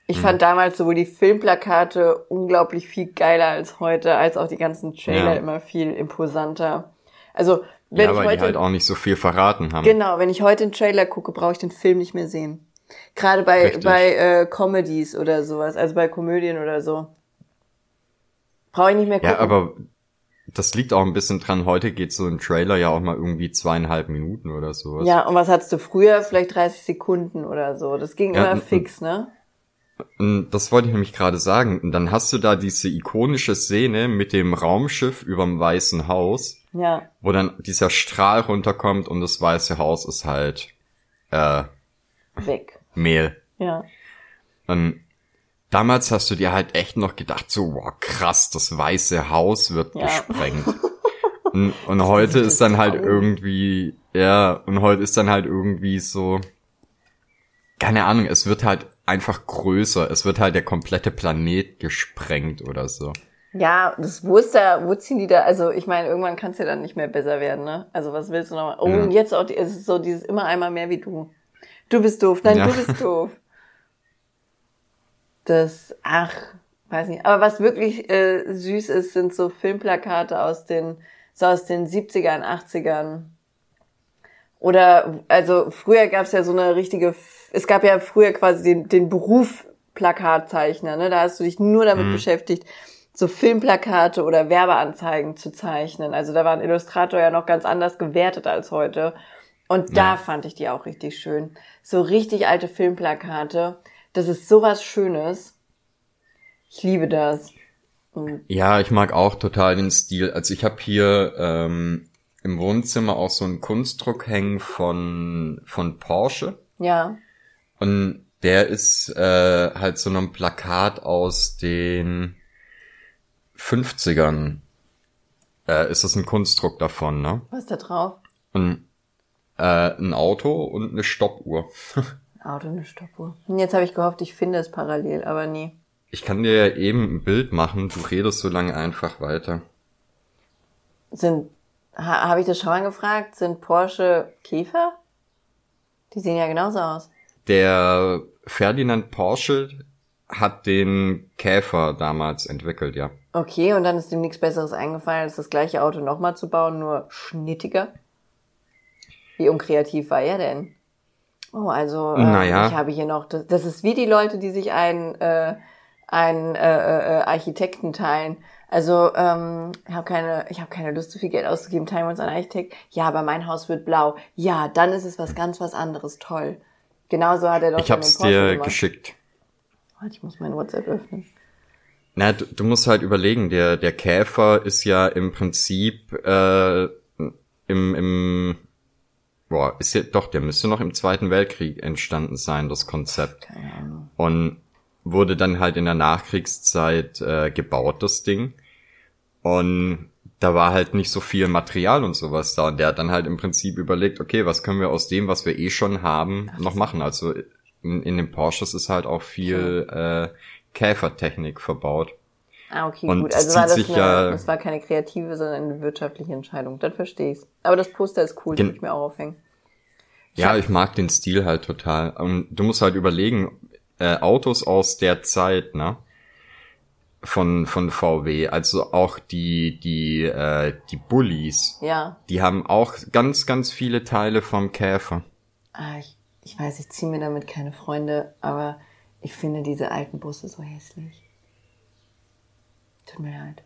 Ich fand damals sowohl die Filmplakate unglaublich viel geiler als heute, als auch die ganzen Trailer Ja. immer viel imposanter. Also, wenn ja, ich weil heute die halt auch nicht so viel verraten haben. Genau, wenn ich heute einen Trailer gucke, brauche ich den Film nicht mehr sehen. Gerade bei, Richtig. bei äh, Comedies oder sowas, also bei Komödien oder so. Brauche ich nicht mehr gucken. Ja, aber das liegt auch ein bisschen dran, heute geht so ein Trailer ja auch mal irgendwie zweieinhalb Minuten oder sowas. ja, und was hattest du früher? Vielleicht 30 Sekunden oder so. Das ging Ja, immer fix, ne? Das wollte ich nämlich gerade sagen. Und dann hast du da diese ikonische Szene mit dem Raumschiff überm Weißen Haus, Ja. wo dann dieser Strahl runterkommt und das Weiße Haus ist halt äh, Weg. Mehl. Ja. Und damals hast du dir halt echt noch gedacht, so, wow, krass, das Weiße Haus wird Ja. gesprengt. [laughs] Und, und heute ist dann halt irgendwie, ja, und heute ist dann halt irgendwie so, keine Ahnung, es wird halt einfach größer. Es wird halt der komplette Planet gesprengt oder so. Ja, das, wo ist da, wo ziehen die da, also ich meine, irgendwann kann es ja dann nicht mehr besser werden, ne? Also was willst du noch mal? Oh, Ja. und jetzt auch, die, es ist so dieses immer einmal mehr wie du. Du bist doof, nein, Ja. du bist [laughs] doof. Das, ach, weiß nicht. Aber was wirklich äh, süß ist, sind so Filmplakate aus den, so aus den 70ern, 80ern. Oder, also früher gab es ja so eine richtige, es gab ja früher quasi den, den Beruf Plakatzeichner, ne? Da hast du dich nur damit beschäftigt, so Filmplakate oder Werbeanzeigen zu zeichnen. Also da war ein Illustrator ja noch ganz anders gewertet als heute. Und da Ja. fand ich die auch richtig schön. So richtig alte Filmplakate. Das ist sowas Schönes. Ich liebe das. Ja, ich mag auch total den Stil. Also ich habe hier ähm, im Wohnzimmer auch so einen Kunstdruck hängen von, von Porsche. ja, Und der ist äh, halt so ein Plakat aus den 50ern. Äh, ist das ein Kunstdruck davon, ne? was ist da drauf? Und äh, ein Auto und eine Stoppuhr. [laughs] Auto, eine Stoppuhr. Und jetzt habe ich gehofft, ich finde es parallel, aber nie. Ich kann dir ja eben ein Bild machen, du redest so lange einfach weiter. Sind, ha, habe ich das schon mal gefragt? Sind Porsche Käfer? Die sehen ja genauso aus. Der Ferdinand Porsche hat den Käfer damals entwickelt, ja. Okay, und dann ist ihm nichts Besseres eingefallen, als das gleiche Auto nochmal zu bauen, nur schnittiger. Wie unkreativ war er denn? Oh, also äh, Naja. ich habe hier noch, das, das ist wie die Leute, die sich einen, äh, einen äh, äh, Architekten teilen. Also ähm, ich habe keine, ich habe keine Lust, so viel Geld auszugeben. Teilen wir uns einen Architekt. Ja, aber mein Haus wird blau. Ja, dann ist es was ganz was anderes. Toll. Genauso hat er doch Ich hab's dir geschickt. Warte, ich muss mein WhatsApp öffnen. Na, du, du musst halt überlegen, der, der Käfer ist ja im Prinzip äh, im, im boah, ist ja doch, der müsste noch im Zweiten Weltkrieg entstanden sein, das Konzept. Und wurde dann halt in der Nachkriegszeit äh, gebaut, das Ding. Und da war halt nicht so viel Material und sowas da. Und der hat dann halt im Prinzip überlegt, okay, was können wir aus dem, was wir eh schon haben, noch machen. Also in, in den Porsches ist halt auch viel äh, Käfertechnik verbaut. Ah, okay, Und gut. das Also war das, eine, ja- das war keine kreative, sondern eine wirtschaftliche Entscheidung. Dann verstehe ich's. Aber das Poster ist cool, das ich mir auch aufhängen. Ja, ich mag den Stil halt total. Und du musst halt überlegen, äh, Autos aus der Zeit, ne? Von, von VW, also auch die, die, äh, die Bullies, Ja. die haben auch ganz, ganz viele Teile vom Käfer. Ah, ich, ich weiß, ich ziehe mir damit keine Freunde, aber ich finde diese alten Busse so hässlich. Tut mir leid.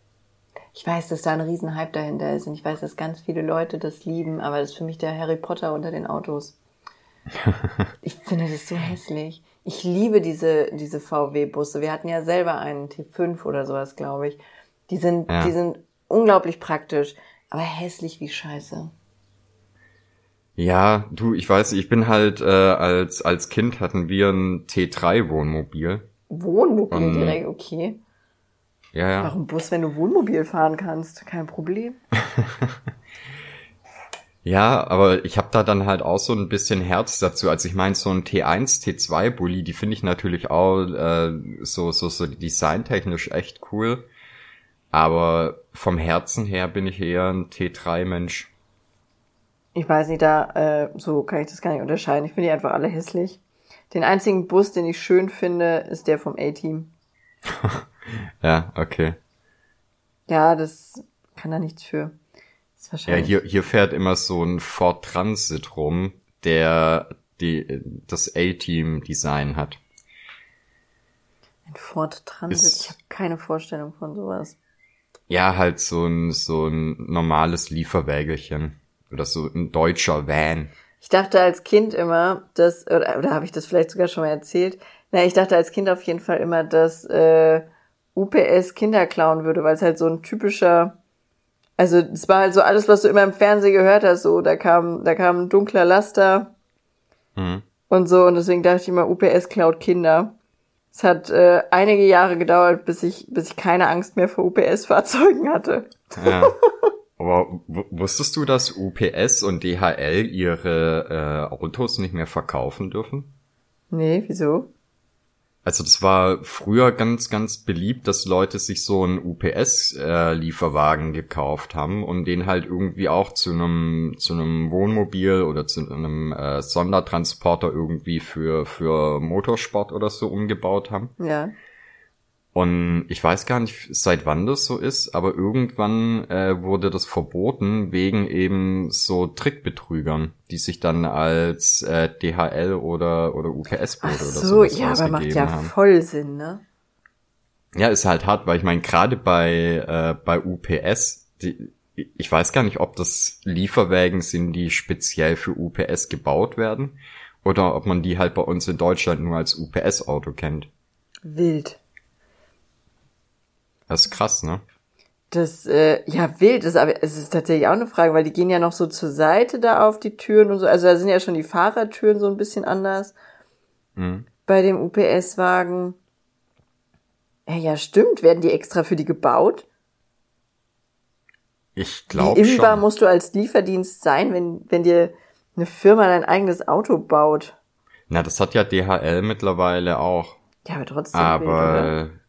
Ich weiß, dass da ein Riesenhype dahinter ist und ich weiß, dass ganz viele Leute das lieben, aber das ist für mich der Harry Potter unter den Autos. [laughs] ich finde das so hässlich. Ich liebe diese, diese VW-Busse. Wir hatten ja selber einen T5 oder sowas, glaube ich. Die sind, ja. die sind unglaublich praktisch, aber hässlich wie Scheiße. Ja, du, ich weiß, ich bin halt, äh, als, als Kind hatten wir ein T3-Wohnmobil. Wohnmobil und, direkt, okay. Ja, ja. Warum Bus, wenn du Wohnmobil fahren kannst? Kein Problem. [laughs] ja, aber ich habe da dann halt auch so ein bisschen Herz dazu. Also ich meine, so ein T1, T2-Bully, die finde ich natürlich auch äh, so, so, so designtechnisch echt cool. Aber vom Herzen her bin ich eher ein T3-Mensch. Ich weiß nicht, da äh, so kann ich das gar nicht unterscheiden. Ich finde die einfach alle hässlich. Den einzigen Bus, den ich schön finde, ist der vom A-Team. [laughs] ja, okay. Ja, das kann da nichts für. ist wahrscheinlich. Ja, hier, hier fährt immer so ein Ford Transit rum, der die, das A-Team-Design hat. Ein Ford Transit, ist, ich habe keine Vorstellung von sowas. Ja, halt so ein, so ein normales Lieferwägelchen. Oder so ein deutscher Van. Ich dachte als Kind immer, dass, oder, oder habe ich das vielleicht sogar schon mal erzählt? Na, ich dachte als Kind auf jeden Fall immer, dass äh, UPS Kinder klauen würde, weil es halt so ein typischer, also es war halt so alles, was du immer im Fernsehen gehört hast, so da kam, da kam ein dunkler Laster mhm. und so und deswegen dachte ich immer, UPS klaut Kinder. Es hat äh, einige Jahre gedauert, bis ich, bis ich keine Angst mehr vor UPS-Fahrzeugen hatte. Ja. [laughs] Aber wusstest du, dass UPS und DHL ihre äh, Autos nicht mehr verkaufen dürfen? Nee, wieso? Also das war früher ganz, ganz beliebt, dass Leute sich so einen UPS-Lieferwagen äh, gekauft haben und den halt irgendwie auch zu einem zu einem Wohnmobil oder zu einem äh, Sondertransporter irgendwie für für Motorsport oder so umgebaut haben. Ja. Und ich weiß gar nicht, seit wann das so ist, aber irgendwann äh, wurde das verboten wegen eben so Trickbetrügern, die sich dann als äh, DHL oder oder UPS-Bote oder so oder ja, aber macht ja haben. voll Sinn, ne? Ja, ist halt hart, weil ich meine gerade bei äh, bei UPS, die, ich weiß gar nicht, ob das Lieferwägen sind, die speziell für UPS gebaut werden, oder ob man die halt bei uns in Deutschland nur als UPS-Auto kennt. Wild. Das ist krass, ne? Das, äh, ja, wild ist, aber es ist tatsächlich auch eine Frage, weil die gehen ja noch so zur Seite da auf die Türen und so. Also da sind ja schon die Fahrertüren so ein bisschen anders. Mhm. Bei dem UPS-Wagen. Ja, ja, stimmt. Werden die extra für die gebaut? Ich glaube schon. Wie musst du als Lieferdienst sein, wenn, wenn dir eine Firma dein eigenes Auto baut? Na, das hat ja DHL mittlerweile auch. Ja, aber trotzdem. Aber wild,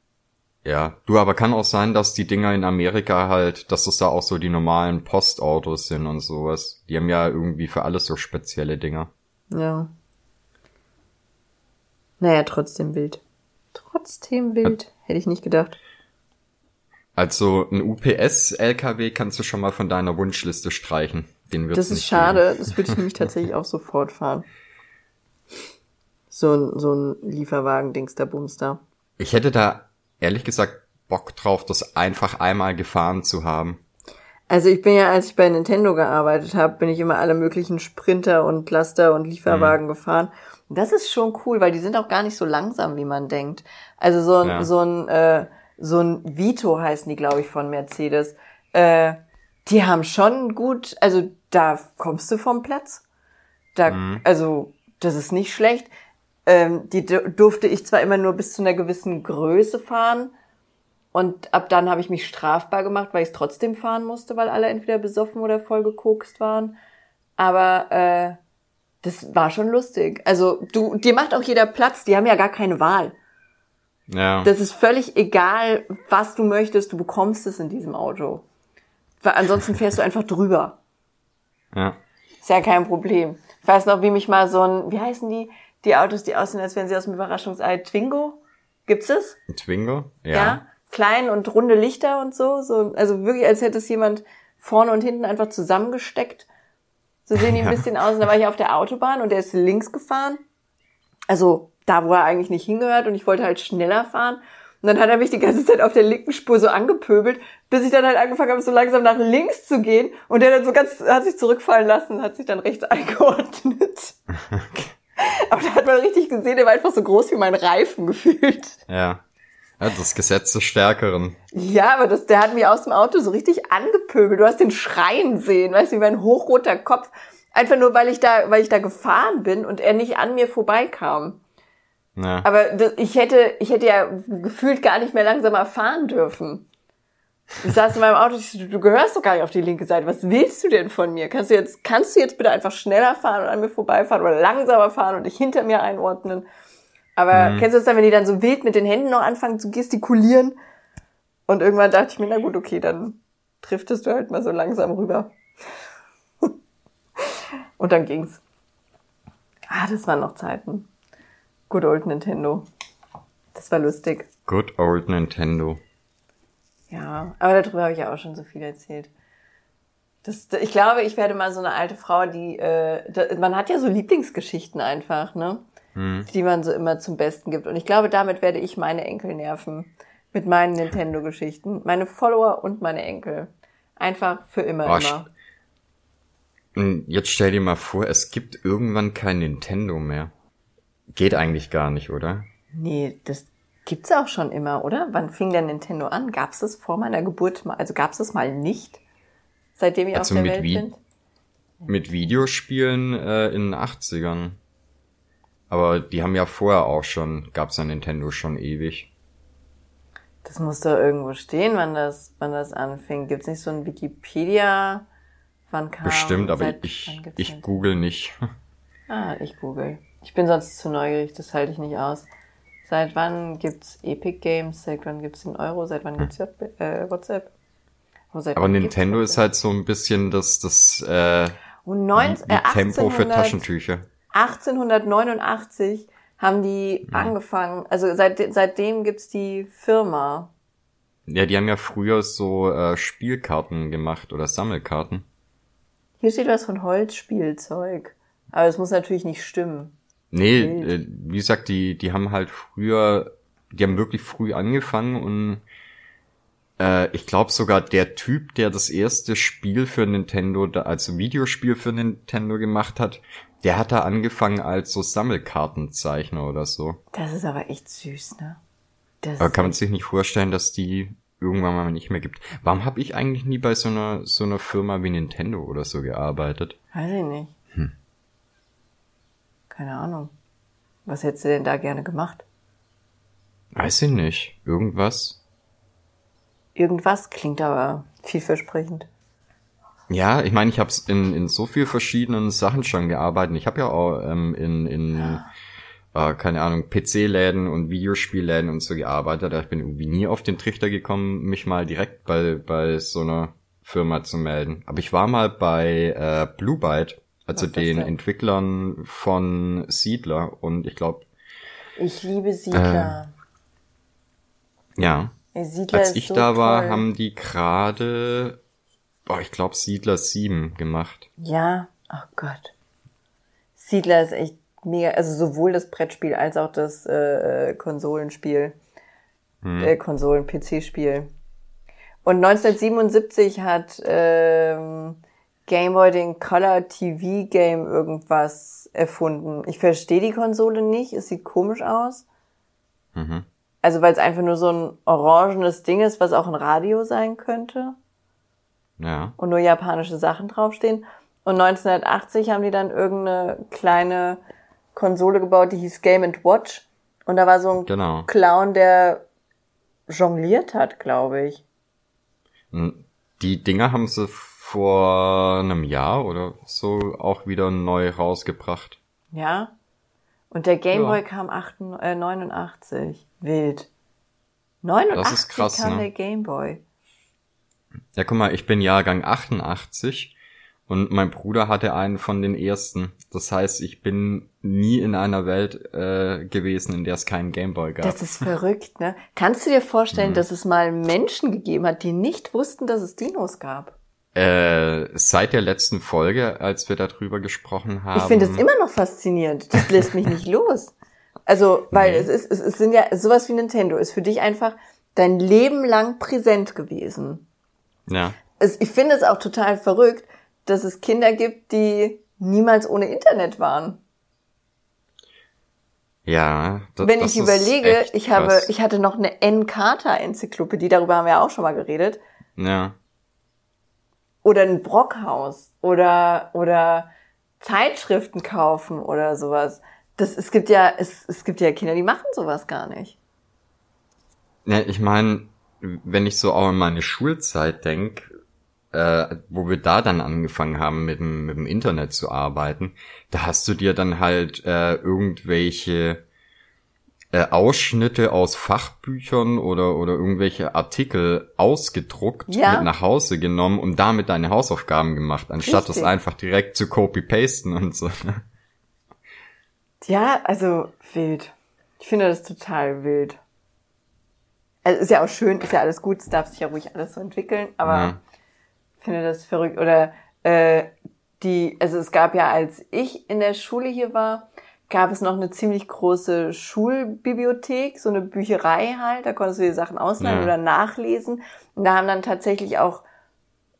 ja, du, aber kann auch sein, dass die Dinger in Amerika halt, dass das da auch so die normalen Postautos sind und sowas. Die haben ja irgendwie für alles so spezielle Dinger. Ja. Naja, trotzdem wild. Trotzdem wild. Hätte ich nicht gedacht. Also ein UPS-LKW kannst du schon mal von deiner Wunschliste streichen. Den wird's das ist schade, geben. das würde ich nämlich [laughs] tatsächlich auch sofort fahren. So ein, so ein Lieferwagen-Dings der Bumster. Ich hätte da ehrlich gesagt Bock drauf, das einfach einmal gefahren zu haben. Also ich bin ja, als ich bei Nintendo gearbeitet habe, bin ich immer alle möglichen Sprinter und Laster und Lieferwagen mhm. gefahren. Und das ist schon cool, weil die sind auch gar nicht so langsam, wie man denkt. Also so ein, ja. so ein, äh, so ein Vito heißen die, glaube ich, von Mercedes. Äh, die haben schon gut, also da kommst du vom Platz. Da, mhm. also das ist nicht schlecht. Ähm, die durfte ich zwar immer nur bis zu einer gewissen Größe fahren. Und ab dann habe ich mich strafbar gemacht, weil ich es trotzdem fahren musste, weil alle entweder besoffen oder voll gekokst waren. Aber äh, das war schon lustig. Also du, dir macht auch jeder Platz, die haben ja gar keine Wahl. Ja. Das ist völlig egal, was du möchtest, du bekommst es in diesem Auto. Weil ansonsten fährst du einfach drüber. Ja. Ist ja kein Problem. Ich weiß noch, wie mich mal so ein, wie heißen die? Die Autos, die aussehen, als wären sie aus dem Überraschungsei. Twingo? Gibt's es? Twingo? Ja. ja. Klein und runde Lichter und so, so. Also wirklich, als hätte es jemand vorne und hinten einfach zusammengesteckt. So sehen die ein bisschen aus. Und da war ich auf der Autobahn und der ist links gefahren. Also da, wo er eigentlich nicht hingehört und ich wollte halt schneller fahren. Und dann hat er mich die ganze Zeit auf der linken Spur so angepöbelt, bis ich dann halt angefangen habe, so langsam nach links zu gehen. Und der dann so ganz, hat sich zurückfallen lassen, hat sich dann rechts [laughs] eingeordnet. Okay. Aber da hat man richtig gesehen, der war einfach so groß wie mein Reifen gefühlt. Ja. Ja, das Gesetz des Stärkeren. Ja, aber das, der hat mich aus dem Auto so richtig angepöbelt. Du hast den Schreien sehen, weißt du, wie mein hochroter Kopf. Einfach nur, weil ich da, weil ich da gefahren bin und er nicht an mir vorbeikam. Ja. Aber das, ich hätte, ich hätte ja gefühlt gar nicht mehr langsamer fahren dürfen. Ich saß in meinem Auto, ich so, du gehörst doch gar nicht auf die linke Seite. Was willst du denn von mir? Kannst du jetzt, kannst du jetzt bitte einfach schneller fahren und an mir vorbeifahren oder langsamer fahren und dich hinter mir einordnen? Aber mhm. kennst du das dann, wenn die dann so wild mit den Händen noch anfangen zu gestikulieren? Und irgendwann dachte ich mir, na gut, okay, dann driftest du halt mal so langsam rüber. [laughs] und dann ging's. Ah, das waren noch Zeiten. Good old Nintendo. Das war lustig. Good old Nintendo. Ja, aber darüber habe ich ja auch schon so viel erzählt. Das, ich glaube, ich werde mal so eine alte Frau, die, äh, da, man hat ja so Lieblingsgeschichten einfach, ne? Hm. Die man so immer zum Besten gibt. Und ich glaube, damit werde ich meine Enkel nerven. Mit meinen Nintendo-Geschichten. Meine Follower und meine Enkel. Einfach für immer, oh, immer. Hm, jetzt stell dir mal vor, es gibt irgendwann kein Nintendo mehr. Geht eigentlich gar nicht, oder? Nee, das gibt's auch schon immer, oder? Wann fing der Nintendo an? Gab's das vor meiner Geburt mal? Also gab's das mal nicht? Seitdem ich also auf der Welt Vi bin? Mit Videospielen äh, in den 80ern. Aber die haben ja vorher auch schon, gab's ja Nintendo schon ewig. Das muss doch irgendwo stehen, wann das, wann das anfing. Gibt's nicht so ein Wikipedia? Wann kam? Bestimmt, aber seit, ich, ich google nicht. [laughs] Ah, ich google. Ich bin sonst zu neugierig, das halte ich nicht aus. Seit wann gibt's Epic Games? Seit wann gibt's den Euro? Seit wann gibt's äh, WhatsApp? Aber Nintendo ist halt so ein bisschen das, das äh, Und 19, äh, Tempo für Taschentücher. 1889 haben die ja. angefangen, also seit, seitdem gibt's die Firma. Ja, die haben ja früher so äh, Spielkarten gemacht oder Sammelkarten. Hier steht was von Holzspielzeug. Aber es muss natürlich nicht stimmen. Nee, äh, wie gesagt, die, die haben halt früher, die haben wirklich früh angefangen und äh, ich glaube sogar der Typ, der das erste Spiel für Nintendo, also Videospiel für Nintendo gemacht hat, der hat da angefangen als so Sammelkartenzeichner oder so. Das ist aber echt süß, ne? Das aber kann man sich nicht vorstellen, dass die irgendwann mal nicht mehr gibt. Warum habe ich eigentlich nie bei so einer so einer Firma wie Nintendo oder so gearbeitet? Weiß ich nicht. Hm. Keine Ahnung. Was hättest du denn da gerne gemacht? Weiß ich nicht. Irgendwas? Irgendwas klingt aber vielversprechend. Ja, ich meine, ich habe in, in so viel verschiedenen Sachen schon gearbeitet. Ich habe ja auch ähm, in, in ja. äh, keine Ahnung, PC-Läden und Videospielläden und so gearbeitet. Ich bin irgendwie nie auf den Trichter gekommen, mich mal direkt bei, bei so einer Firma zu melden. Aber ich war mal bei äh, Blue Byte also den Entwicklern von Siedler und ich glaube. Ich liebe Siedler. Äh, ja. Siedler Als ich so da war, toll. haben die gerade, boah, ich glaube Siedler 7 gemacht. Ja, oh Gott. Siedler ist echt mega, also sowohl das Brettspiel als auch das äh, Konsolenspiel. Hm. Äh, Konsolen-PC-Spiel. Und 1977 hat ähm, Gameboy den Color TV Game irgendwas erfunden. Ich verstehe die Konsole nicht, es sieht komisch aus. Mhm. Also weil es einfach nur so ein orangenes Ding ist, was auch ein Radio sein könnte. Ja. Und nur japanische Sachen draufstehen. Und 1980 haben die dann irgendeine kleine Konsole gebaut, die hieß Game and Watch. Und da war so ein genau. Clown, der jongliert hat, glaube ich. Die Dinger haben sie vor einem Jahr oder so auch wieder neu rausgebracht. Ja. Und der Gameboy ja. kam 8, äh, 89. Wild. 89 das ist krass, kam ne? der Gameboy. Ja, guck mal, ich bin Jahrgang 88 und mein Bruder hatte einen von den ersten. Das heißt, ich bin nie in einer Welt äh, gewesen, in der es keinen Gameboy gab. Das ist verrückt, ne? Kannst du dir vorstellen, mhm. dass es mal Menschen gegeben hat, die nicht wussten, dass es Dinos gab? Äh, seit der letzten Folge, als wir darüber gesprochen haben. Ich finde es immer noch faszinierend. Das lässt mich nicht [laughs] los. Also, weil Nee. es ist, es, es sind ja sowas wie Nintendo ist für dich einfach dein Leben lang präsent gewesen. Ja. Es, ich finde es auch total verrückt, dass es Kinder gibt, die niemals ohne Internet waren. Ja. da- Wenn das ich ist überlege, ich habe, krass. ich hatte noch eine N-Carta-Enzyklopädie, darüber haben wir ja auch schon mal geredet. Ja. Oder ein Brockhaus oder, oder Zeitschriften kaufen oder sowas. Das, es gibt ja, es, es gibt ja Kinder, die machen sowas gar nicht. Ja, ich meine, wenn ich so auch an meine Schulzeit denk, äh, wo wir da dann angefangen haben, mit dem, mit dem Internet zu arbeiten, da hast du dir dann halt äh, irgendwelche äh, Ausschnitte aus Fachbüchern oder, oder irgendwelche Artikel ausgedruckt, Ja. mit nach Hause genommen und damit deine Hausaufgaben gemacht, anstatt das Richtig. einfach direkt zu copy-pasten und so. Ja, also wild. Ich finde das total wild. Also ist ja auch schön, ist ja alles gut, es darf sich ja ruhig alles so entwickeln, aber Ja. ich finde das verrückt. Oder äh, die, also es gab ja, als ich in der Schule hier war, gab es noch eine ziemlich große Schulbibliothek, so eine Bücherei halt, da konntest du dir Sachen ausleihen Ja. oder nachlesen. Und da haben dann tatsächlich auch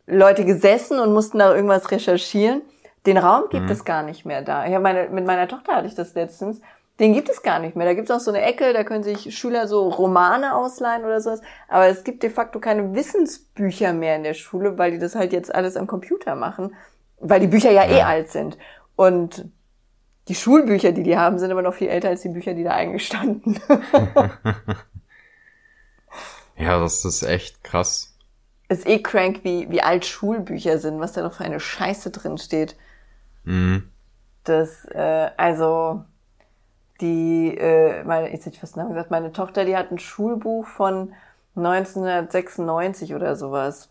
Leute gesessen und mussten da irgendwas recherchieren. Den Raum gibt es gar nicht mehr da. Ich meine, mit meiner Tochter hatte ich das letztens. Den gibt es gar nicht mehr. Da gibt es auch so eine Ecke, da können sich Schüler so Romane ausleihen oder sowas. Aber es gibt de facto keine Wissensbücher mehr in der Schule, weil die das halt jetzt alles am Computer machen. Weil die Bücher ja, eh Ja. alt sind. Und die Schulbücher, die die haben, sind aber noch viel älter als die Bücher, die da eigentlich standen. [laughs] ja, das ist echt krass. ist eh crank, wie, wie alt Schulbücher sind, was da noch für eine Scheiße drin steht. Mhm. Das, äh, also, die, äh, meine, jetzt hätte ich fast den Namen gesagt, meine Tochter, die hat ein Schulbuch von 1996 oder sowas.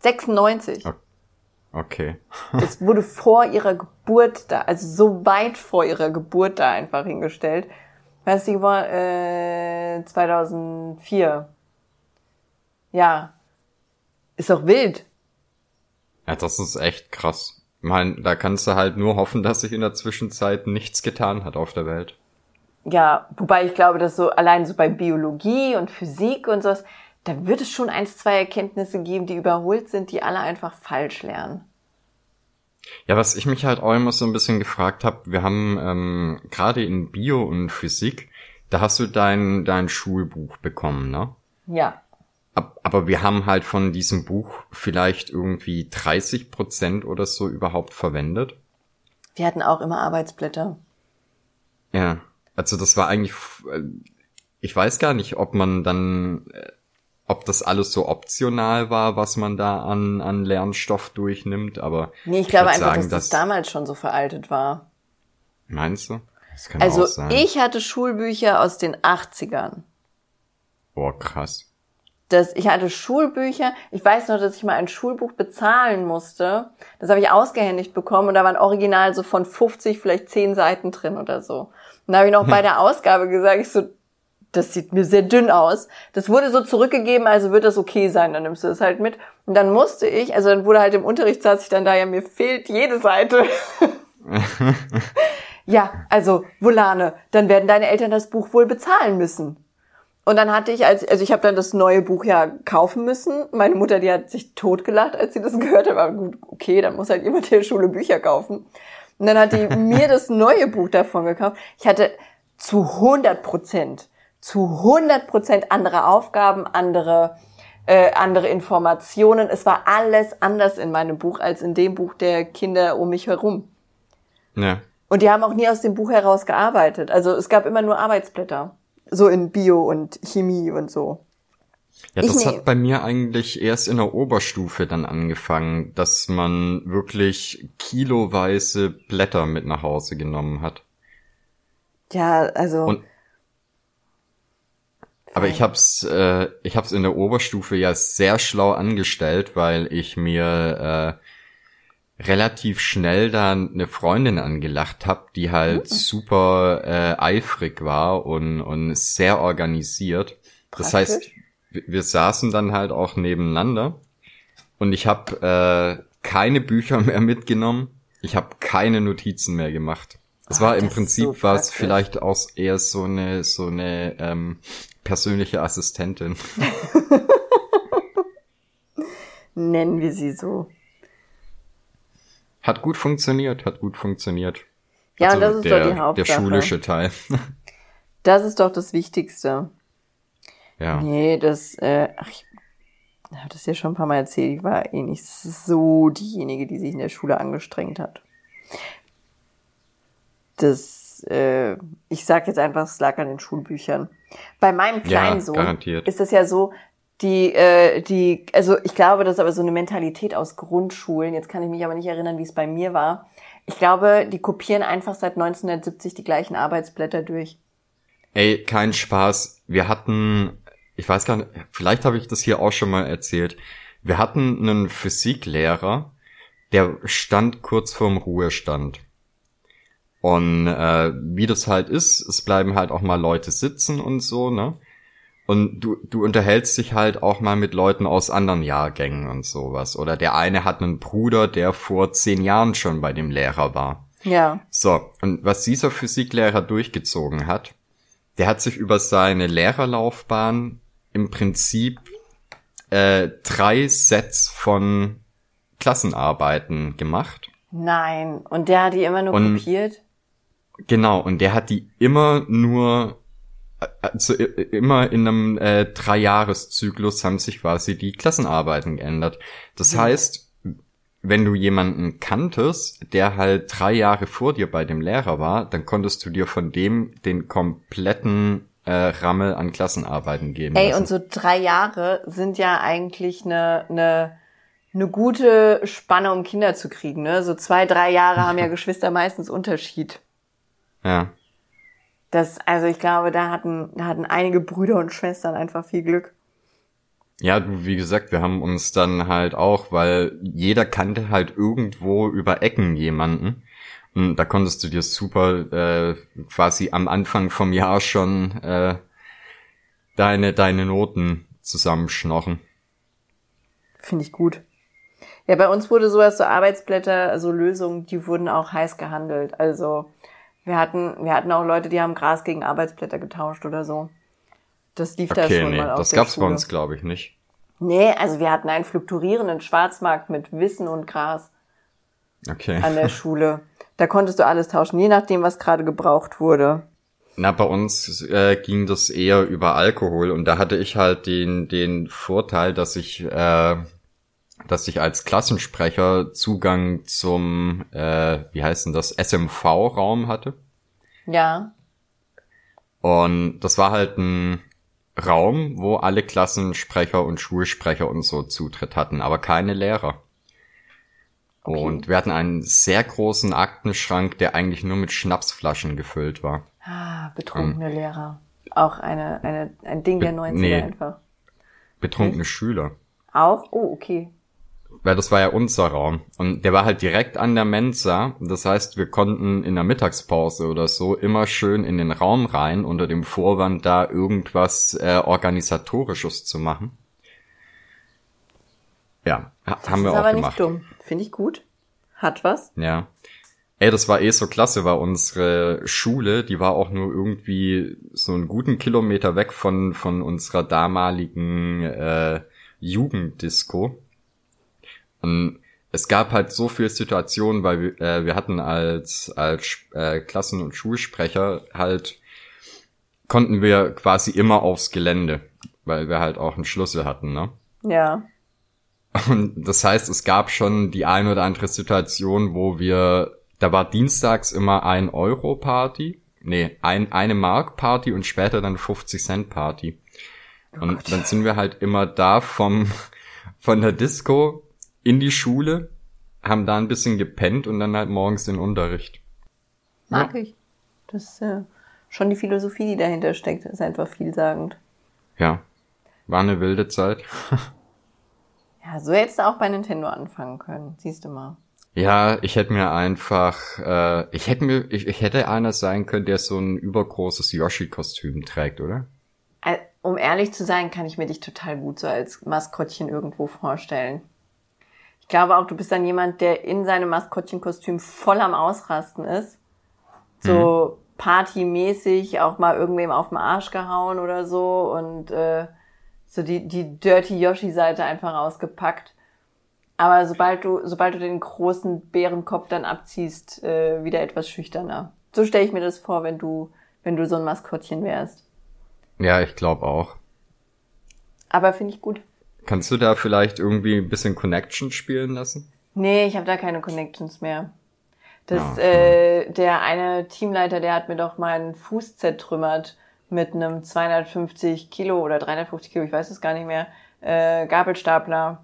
96. Okay. Okay. Das wurde vor ihrer Geburt da, also so weit vor ihrer Geburt da einfach hingestellt. Weißt du, war äh, 2004. Ja. Ist doch wild. Ja, das ist echt krass. Ich meine, da kannst du halt nur hoffen, dass sich in der Zwischenzeit nichts getan hat auf der Welt. Ja, wobei ich glaube, dass so allein so bei Biologie und Physik und sowas, da wird es schon eins, zwei Erkenntnisse geben, die überholt sind, die alle einfach falsch lernen. Ja, was ich mich halt auch immer so ein bisschen gefragt habe, wir haben ähm, gerade in Bio und Physik, da hast du dein, dein Schulbuch bekommen, ne? Ja. Ab- Aber wir haben halt von diesem Buch vielleicht irgendwie 30 Prozent oder so überhaupt verwendet. Wir hatten auch immer Arbeitsblätter. Ja, also das war eigentlich, äh, ich weiß gar nicht, ob man dann, äh, ob das alles so optional war, was man da an, an Lernstoff durchnimmt, aber Nee, ich glaube würd einfach, sagen, dass das damals schon so veraltet war. Meinst du? Das kann Also auch sein. ich hatte Schulbücher aus den 80ern. Oh, krass. Das, ich hatte Schulbücher. Ich weiß noch, dass ich mal ein Schulbuch bezahlen musste. Das habe ich ausgehändigt bekommen und da waren original so von 50 vielleicht 10 Seiten drin oder so. Und da habe ich noch bei [laughs] der Ausgabe gesagt, ich so, das sieht mir sehr dünn aus. Das wurde so zurückgegeben, also wird das okay sein, dann nimmst du das halt mit. Und dann musste ich, also dann wurde halt im Unterricht saß ich dann da, ja, mir fehlt jede Seite. [laughs] ja, also, Volane, dann werden deine Eltern das Buch wohl bezahlen müssen. Und dann hatte ich, als, also ich habe dann das neue Buch ja kaufen müssen. Meine Mutter, die hat sich totgelacht, als sie das [laughs] gehört hat. Aber gut, okay, dann muss halt jemand der Schule Bücher kaufen. Und dann hat die [laughs] mir das neue Buch davon gekauft. Ich hatte zu 100 Prozent, zu 100 Prozent andere Aufgaben, andere, äh, andere Informationen. Es war alles anders in meinem Buch als in dem Buch der Kinder um mich herum. Ja. Und die haben auch nie aus dem Buch heraus gearbeitet. Also es gab immer nur Arbeitsblätter. So in Bio und Chemie und so. Ja, Ich das ne- hat bei mir eigentlich erst in der Oberstufe dann angefangen, dass man wirklich kiloweise Blätter mit nach Hause genommen hat. Ja, also. Und aber ich hab's, äh, ich hab's in der Oberstufe ja sehr schlau angestellt, weil ich mir äh, relativ schnell dann eine Freundin angelacht hab, die halt super äh, eifrig war und, und sehr organisiert. Das heißt, Praktisch. wir, wir saßen dann halt auch nebeneinander und ich habe äh, keine Bücher [laughs] mehr mitgenommen. Ich habe keine Notizen mehr gemacht. Es war im Prinzip so praktisch. vielleicht auch eher so eine so eine ähm, persönliche Assistentin. [laughs] Nennen wir sie so. Hat gut funktioniert, hat gut funktioniert. Ja, Also und das ist der, doch die Hauptsache. Der schulische Teil. [laughs] Das ist doch das Wichtigste. ja. Nee, das, äh, ach, ich habe das ja schon ein paar Mal erzählt. Ich war eh nicht so diejenige, die sich in der Schule angestrengt hat. Das, äh, ich sag jetzt einfach, es lag an den Schulbüchern. Bei meinem kleinen Ja, Sohn garantiert. ist das ja so, die, äh, die, also ich glaube, das ist aber so eine Mentalität aus Grundschulen. Jetzt kann ich mich aber nicht erinnern, wie es bei mir war. Ich glaube, die kopieren einfach seit 1970 die gleichen Arbeitsblätter durch. Ey, kein Spaß. Wir hatten, ich weiß gar nicht, vielleicht habe ich das hier auch schon mal erzählt. Wir hatten einen Physiklehrer, der stand kurz vorm Ruhestand. Und äh, wie das halt ist, es bleiben halt auch mal Leute sitzen und so, ne? Und du, du unterhältst dich halt auch mal mit Leuten aus anderen Jahrgängen und sowas. Oder der eine hat einen Bruder, der vor zehn Jahren schon bei dem Lehrer war. Ja. So, und was dieser Physiklehrer durchgezogen hat, der hat sich über seine Lehrerlaufbahn im Prinzip äh, drei Sets von Klassenarbeiten gemacht. Nein. Und der hat die immer nur Und- kopiert? Genau, und der hat die immer nur, also immer in einem äh, Dreijahreszyklus haben sich quasi die Klassenarbeiten geändert. Das Mhm. heißt, wenn du jemanden kanntest, der halt drei Jahre vor dir bei dem Lehrer war, dann konntest du dir von dem den kompletten äh, Rammel an Klassenarbeiten geben. Ey, lassen. und so drei Jahre sind ja eigentlich eine, eine, eine gute Spanne, um Kinder zu kriegen. Ne? So zwei, drei Jahre haben ja [laughs] Geschwister meistens Unterschied. Ja. Das, also ich glaube, da hatten, da hatten einige Brüder und Schwestern einfach viel Glück. Ja, du, wie gesagt, wir haben uns dann halt auch, weil jeder kannte halt irgendwo über Ecken jemanden. Und da konntest du dir super äh, quasi am Anfang vom Jahr schon äh, deine, deine Noten zusammenschnochen. Finde ich gut. Ja, bei uns wurde sowas, so Arbeitsblätter, also Lösungen, die wurden auch heiß gehandelt. Also wir hatten, wir hatten auch Leute, die haben Gras gegen Arbeitsblätter getauscht oder so. Das lief da Okay, schon nee, mal aus das gab's bei Schule. uns, glaube ich, nicht. Nee, also wir hatten einen fluktuierenden Schwarzmarkt mit Wissen und Gras Okay. an der [laughs] Schule. Da konntest du alles tauschen, je nachdem, was gerade gebraucht wurde. Na, bei uns äh, ging das eher über Alkohol und da hatte ich halt den, den Vorteil, dass ich, äh, dass ich als Klassensprecher Zugang zum, äh, wie heißt denn das, SMV-Raum hatte. Ja. Und das war halt ein Raum, wo alle Klassensprecher und Schulsprecher und so Zutritt hatten, aber keine Lehrer. Okay. Und wir hatten einen sehr großen Aktenschrank, der eigentlich nur mit Schnapsflaschen gefüllt war. Ah, betrunkene Lehrer. Auch eine, eine, ein Ding der Be- 90er nee. einfach. Betrunkene Schüler. Auch? Oh, okay. Weil das war ja unser Raum. Und der war halt direkt an der Mensa. Das heißt, wir konnten in der Mittagspause oder so immer schön in den Raum rein, unter dem Vorwand, da irgendwas äh, Organisatorisches zu machen. Ja, ha haben wir ist auch aber gemacht. nicht dumm. Finde ich gut. Hat was. Ja. Ey, das war eh so klasse, weil unsere Schule, die war auch nur irgendwie so einen guten Kilometer weg von, von unserer damaligen äh, Jugenddisco. Und es gab halt so viele Situationen, weil wir, äh, wir hatten als, als äh, Klassen- und Schulsprecher halt, konnten wir quasi immer aufs Gelände, weil wir halt auch einen Schlüssel hatten, ne? Ja. Und das heißt, es gab schon die ein oder andere Situation, wo wir, da war dienstags immer ein Euro Party, nee, ein, eine Mark Party und später dann 50 Cent Party. und dann sind wir halt immer da vom, [laughs] von der Disco in die Schule, haben da ein bisschen gepennt und dann halt morgens den Unterricht. Mag ich. Das ist äh, schon die Philosophie, die dahinter steckt, ist einfach vielsagend. Ja. War eine wilde Zeit. [laughs] Ja, so hättest du auch bei Nintendo anfangen können. Siehst du mal. Ja, ich hätte mir einfach, äh, ich hätte mir, ich, ich hätte einer sein können, der so ein übergroßes Yoshi-Kostüm trägt, oder? Um ehrlich zu sein, kann ich mir dich total gut so als Maskottchen irgendwo vorstellen. Ich glaube auch, du bist dann jemand, der in seinem Maskottchenkostüm voll am Ausrasten ist. So mhm. partymäßig auch mal irgendwem auf den Arsch gehauen oder so und äh, so die, die Dirty Yoshi-Seite einfach ausgepackt. Aber sobald du, sobald du den großen Bärenkopf dann abziehst, äh, wieder etwas schüchterner. So stelle ich mir das vor, wenn du, wenn du so ein Maskottchen wärst. Ja, ich glaube auch. Aber finde ich gut. Kannst du da vielleicht irgendwie ein bisschen Connection spielen lassen? Nee, ich habe da keine Connections mehr. Das, ja, äh, der eine Teamleiter, der hat mir doch meinen Fuß zertrümmert mit einem 250 Kilo oder 350 Kilo, ich weiß es gar nicht mehr, äh, Gabelstapler.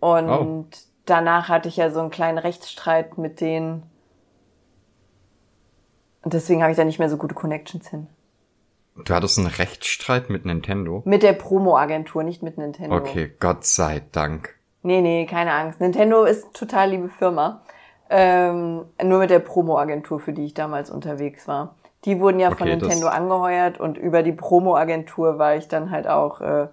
Und oh. danach hatte ich ja so einen kleinen Rechtsstreit mit denen. Und deswegen habe ich da nicht mehr so gute Connections hin. Du hattest einen Rechtsstreit mit Nintendo? Mit der Promo-Agentur, nicht mit Nintendo. Okay, Gott sei Dank. Nee, nee, keine Angst. Nintendo ist total liebe Firma. Ähm, nur mit der Promo-Agentur, für die ich damals unterwegs war. Die wurden ja okay, von Nintendo angeheuert und über die Promo-Agentur war ich dann halt auch, äh,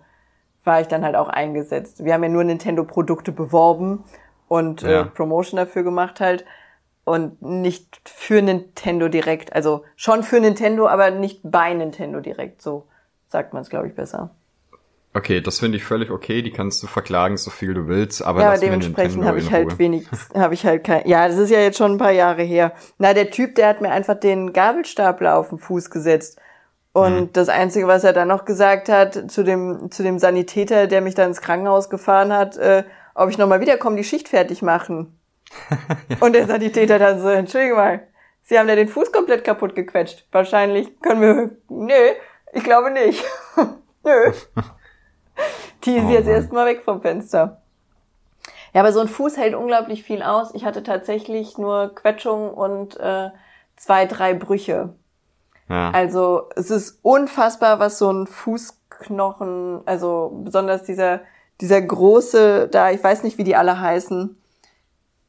war ich dann halt auch eingesetzt. Wir haben ja nur Nintendo-Produkte beworben und äh, ja. äh, Promotion dafür gemacht halt und nicht für Nintendo direkt. Also schon für Nintendo, aber nicht bei Nintendo direkt. So sagt man es, glaube ich, besser. Okay, das finde ich völlig okay. Die kannst du verklagen, so viel du willst, aber ja, aber dementsprechend habe ich halt wenig, habe ich halt kein. Ja, das ist ja jetzt schon ein paar Jahre her. Na, der Typ, der hat mir einfach den Gabelstapler auf den Fuß gesetzt. Und hm. das Einzige, was er dann noch gesagt hat zu dem zu dem Sanitäter, der mich dann ins Krankenhaus gefahren hat, äh, ob ich nochmal wiederkomme, die Schicht fertig machen. [laughs] Und der Sanitäter dann so, entschuldige mal, Sie haben ja den Fuß komplett kaputt gequetscht. Wahrscheinlich können wir. [laughs] Nö, ich glaube nicht. [laughs] Nö. Die ist oh, jetzt erstmal weg vom Fenster. Ja, aber so ein Fuß hält unglaublich viel aus. Ich hatte tatsächlich nur Quetschungen und äh, zwei, drei Brüche. Ja. Also es ist unfassbar, was so ein Fußknochen, also besonders dieser, dieser große, da, ich weiß nicht, wie die alle heißen,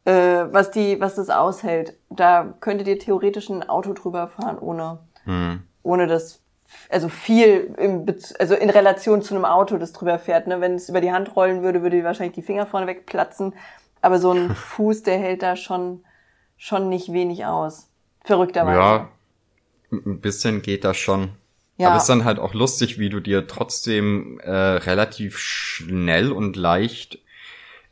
äh, was die, was das aushält. Da könntet ihr theoretisch ein Auto drüber fahren, ohne, hm. ohne das also viel im Bez also in Relation zu einem Auto, das drüber fährt. Ne? Wenn es über die Hand rollen würde, würde wahrscheinlich die Finger vorne wegplatzen. Aber so ein [laughs] Fuß, der hält da schon, schon nicht wenig aus. Verrückterweise. Ja, ein bisschen geht das schon. Ja. Aber es ist dann halt auch lustig, wie du dir trotzdem äh, relativ schnell und leicht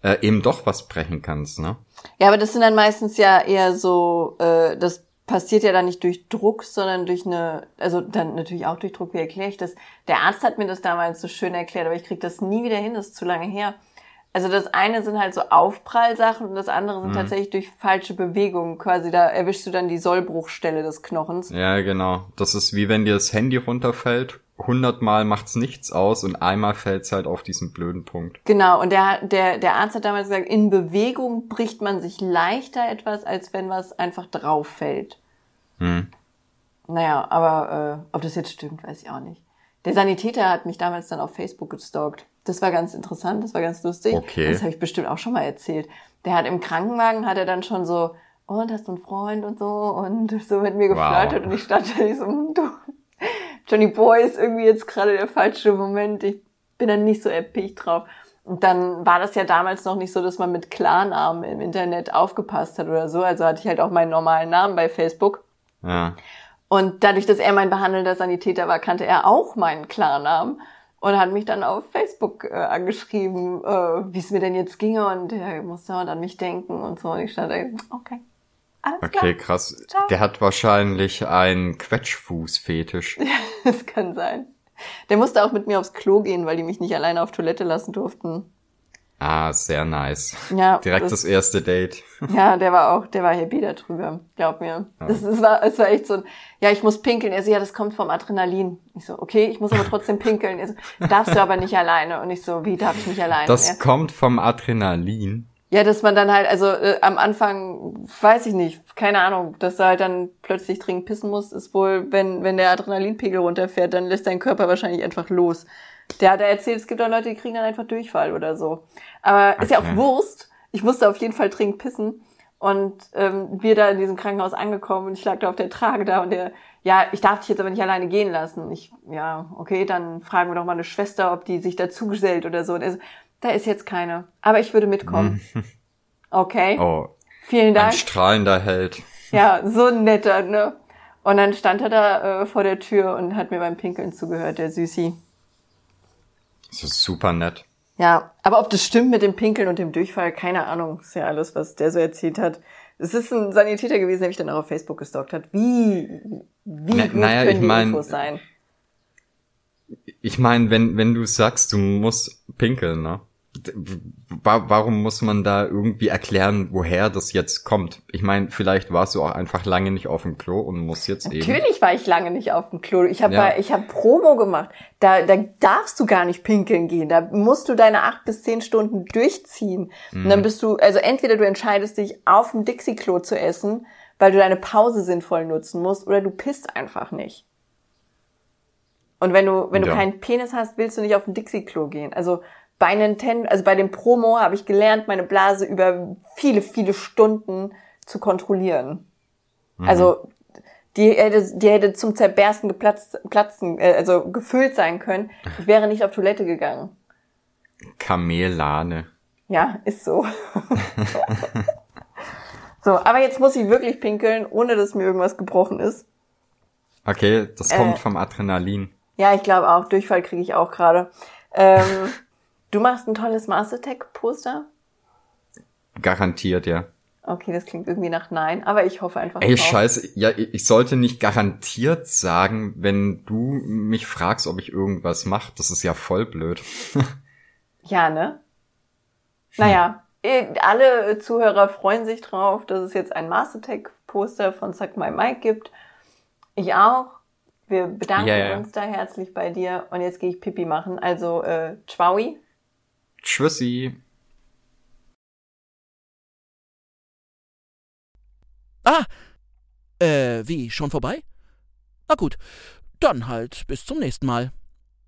äh, eben doch was brechen kannst, ne? Ja, aber das sind dann meistens ja eher so, äh, das passiert ja dann nicht durch Druck, sondern durch eine, also dann natürlich auch durch Druck, wie erkläre ich das? Der Arzt hat mir das damals so schön erklärt, aber ich kriege das nie wieder hin, das ist zu lange her. Also das eine sind halt so Aufprallsachen und das andere sind mhm. tatsächlich durch falsche Bewegungen quasi. Da erwischst du dann die Sollbruchstelle des Knochens. Ja, genau. Das ist wie wenn dir das Handy runterfällt. Hundertmal macht's nichts aus und einmal fällt's halt auf diesen blöden Punkt. Genau. Und der, der, der Arzt hat damals gesagt, in Bewegung bricht man sich leichter etwas, als wenn was einfach drauf fällt. Hm. Naja, aber äh, ob das jetzt stimmt, weiß ich auch nicht. Der Sanitäter hat mich damals dann auf Facebook gestalkt. Das war ganz interessant, das war ganz lustig. Okay. Das habe ich bestimmt auch schon mal erzählt. Der hat im Krankenwagen, hat er dann schon so, oh, und hast du einen Freund und so und so mit mir geflirtet wow. und ich stand da so, du, Johnny Boy ist irgendwie jetzt gerade der falsche Moment. Ich bin dann nicht so erpicht drauf. Und dann war das ja damals noch nicht so, dass man mit Klarnamen im Internet aufgepasst hat oder so. Also hatte ich halt auch meinen normalen Namen bei Facebook. Ja. Und dadurch, dass er mein behandelnder Sanitäter war, kannte er auch meinen Klarnamen und hat mich dann auf Facebook äh, angeschrieben, äh, wie es mir denn jetzt ginge und er musste an mich denken und so. Und ich stand da, okay. Alles okay, klar. krass. Ciao. Der hat wahrscheinlich einen Quetschfuß-Fetisch. Ja, [laughs] das kann sein. Der musste auch mit mir aufs Klo gehen, weil die mich nicht alleine auf Toilette lassen durften. Ah, sehr nice. Ja. Direkt das, das, erste Date. [laughs] Ja, der war auch, der war happy darüber, glaub mir. Ja. Das, das war, es war echt so ein, ja, ich muss pinkeln. Er so, ja, das kommt vom Adrenalin. Ich so, okay, ich muss aber trotzdem pinkeln. Er so, darfst du aber nicht alleine. Und ich so, wie darf ich nicht alleine? Das ja. kommt vom Adrenalin. Ja, dass man dann halt, also äh, am Anfang, weiß ich nicht, keine Ahnung, dass du halt dann plötzlich dringend pissen musst, ist wohl, wenn, wenn der Adrenalinpegel runterfährt, dann lässt dein Körper wahrscheinlich einfach los. Der hat erzählt, es gibt auch Leute, die kriegen dann einfach Durchfall oder so. Aber okay. ist ja auch Wurst. Ich musste auf jeden Fall dringend pissen. Und ähm, wir da in diesem Krankenhaus angekommen und ich lag da auf der Trage da und der, ja, ich darf dich jetzt aber nicht alleine gehen lassen. Ich, ja, okay, dann fragen wir doch mal eine Schwester, ob die sich dazu gesellt oder so. Und er so, da ist jetzt keine. Aber ich würde mitkommen. [laughs] Okay. Oh, Vielen ein Dank. strahlender Held. Ja, so ein netter, ne? Und dann stand er da äh, vor der Tür und hat mir beim Pinkeln zugehört, der Süßi. Das ist super nett. Ja, aber ob das stimmt mit dem Pinkeln und dem Durchfall, keine Ahnung. Ist ja alles, was der so erzählt hat. Es ist ein Sanitäter gewesen, der mich dann auch auf Facebook gestalkt hat. Wie, wie Na- gut naja, können ich die mein- Infos sein? Ich meine, wenn, wenn du sagst, du musst pinkeln, ne? Warum muss man da irgendwie erklären, woher das jetzt kommt? Ich meine, vielleicht warst du auch einfach lange nicht auf dem Klo und musst jetzt eben. Natürlich war ich lange nicht auf dem Klo. Ich habe Ja. ich hab Promo gemacht. Da, da darfst du gar nicht pinkeln gehen. Da musst du deine acht bis zehn Stunden durchziehen. Und Mhm. dann bist du, also entweder du entscheidest dich, auf dem Dixie-Klo zu essen, weil du deine Pause sinnvoll nutzen musst, oder du pisst einfach nicht. Und wenn du, wenn du Ja. keinen Penis hast, willst du nicht auf dem Dixie-Klo gehen. Also bei Nintendo, also bei dem Promo habe ich gelernt, meine Blase über viele, viele Stunden zu kontrollieren. Also die hätte, die hätte zum Zerbersten geplatzt, platzen, äh, also gefüllt sein können. Ich wäre nicht auf Toilette gegangen. Kamellane. Ja, ist so. [laughs] so, aber jetzt muss ich wirklich pinkeln, ohne dass mir irgendwas gebrochen ist. Okay, das kommt Äh. vom Adrenalin. Ja, ich glaube auch, Durchfall kriege ich auch gerade. Ähm, [laughs] du machst ein tolles Mastertech-Poster? Garantiert, ja. Okay, das klingt irgendwie nach Nein, aber ich hoffe einfach Ey, drauf. scheiße, ja, ich sollte nicht garantiert sagen, wenn du mich fragst, ob ich irgendwas mache. Das ist ja voll blöd. [laughs] Ja, ne? Naja, eh, alle Zuhörer freuen sich drauf, dass es jetzt ein Mastertech-Poster von Suck My Mike gibt. Ich auch. Wir bedanken ja. uns da herzlich bei dir. Und jetzt gehe ich Pipi machen. Also, äh, Tschaui. Tschüssi. Ah, äh, wie, schon vorbei? Na gut, dann halt bis zum nächsten Mal.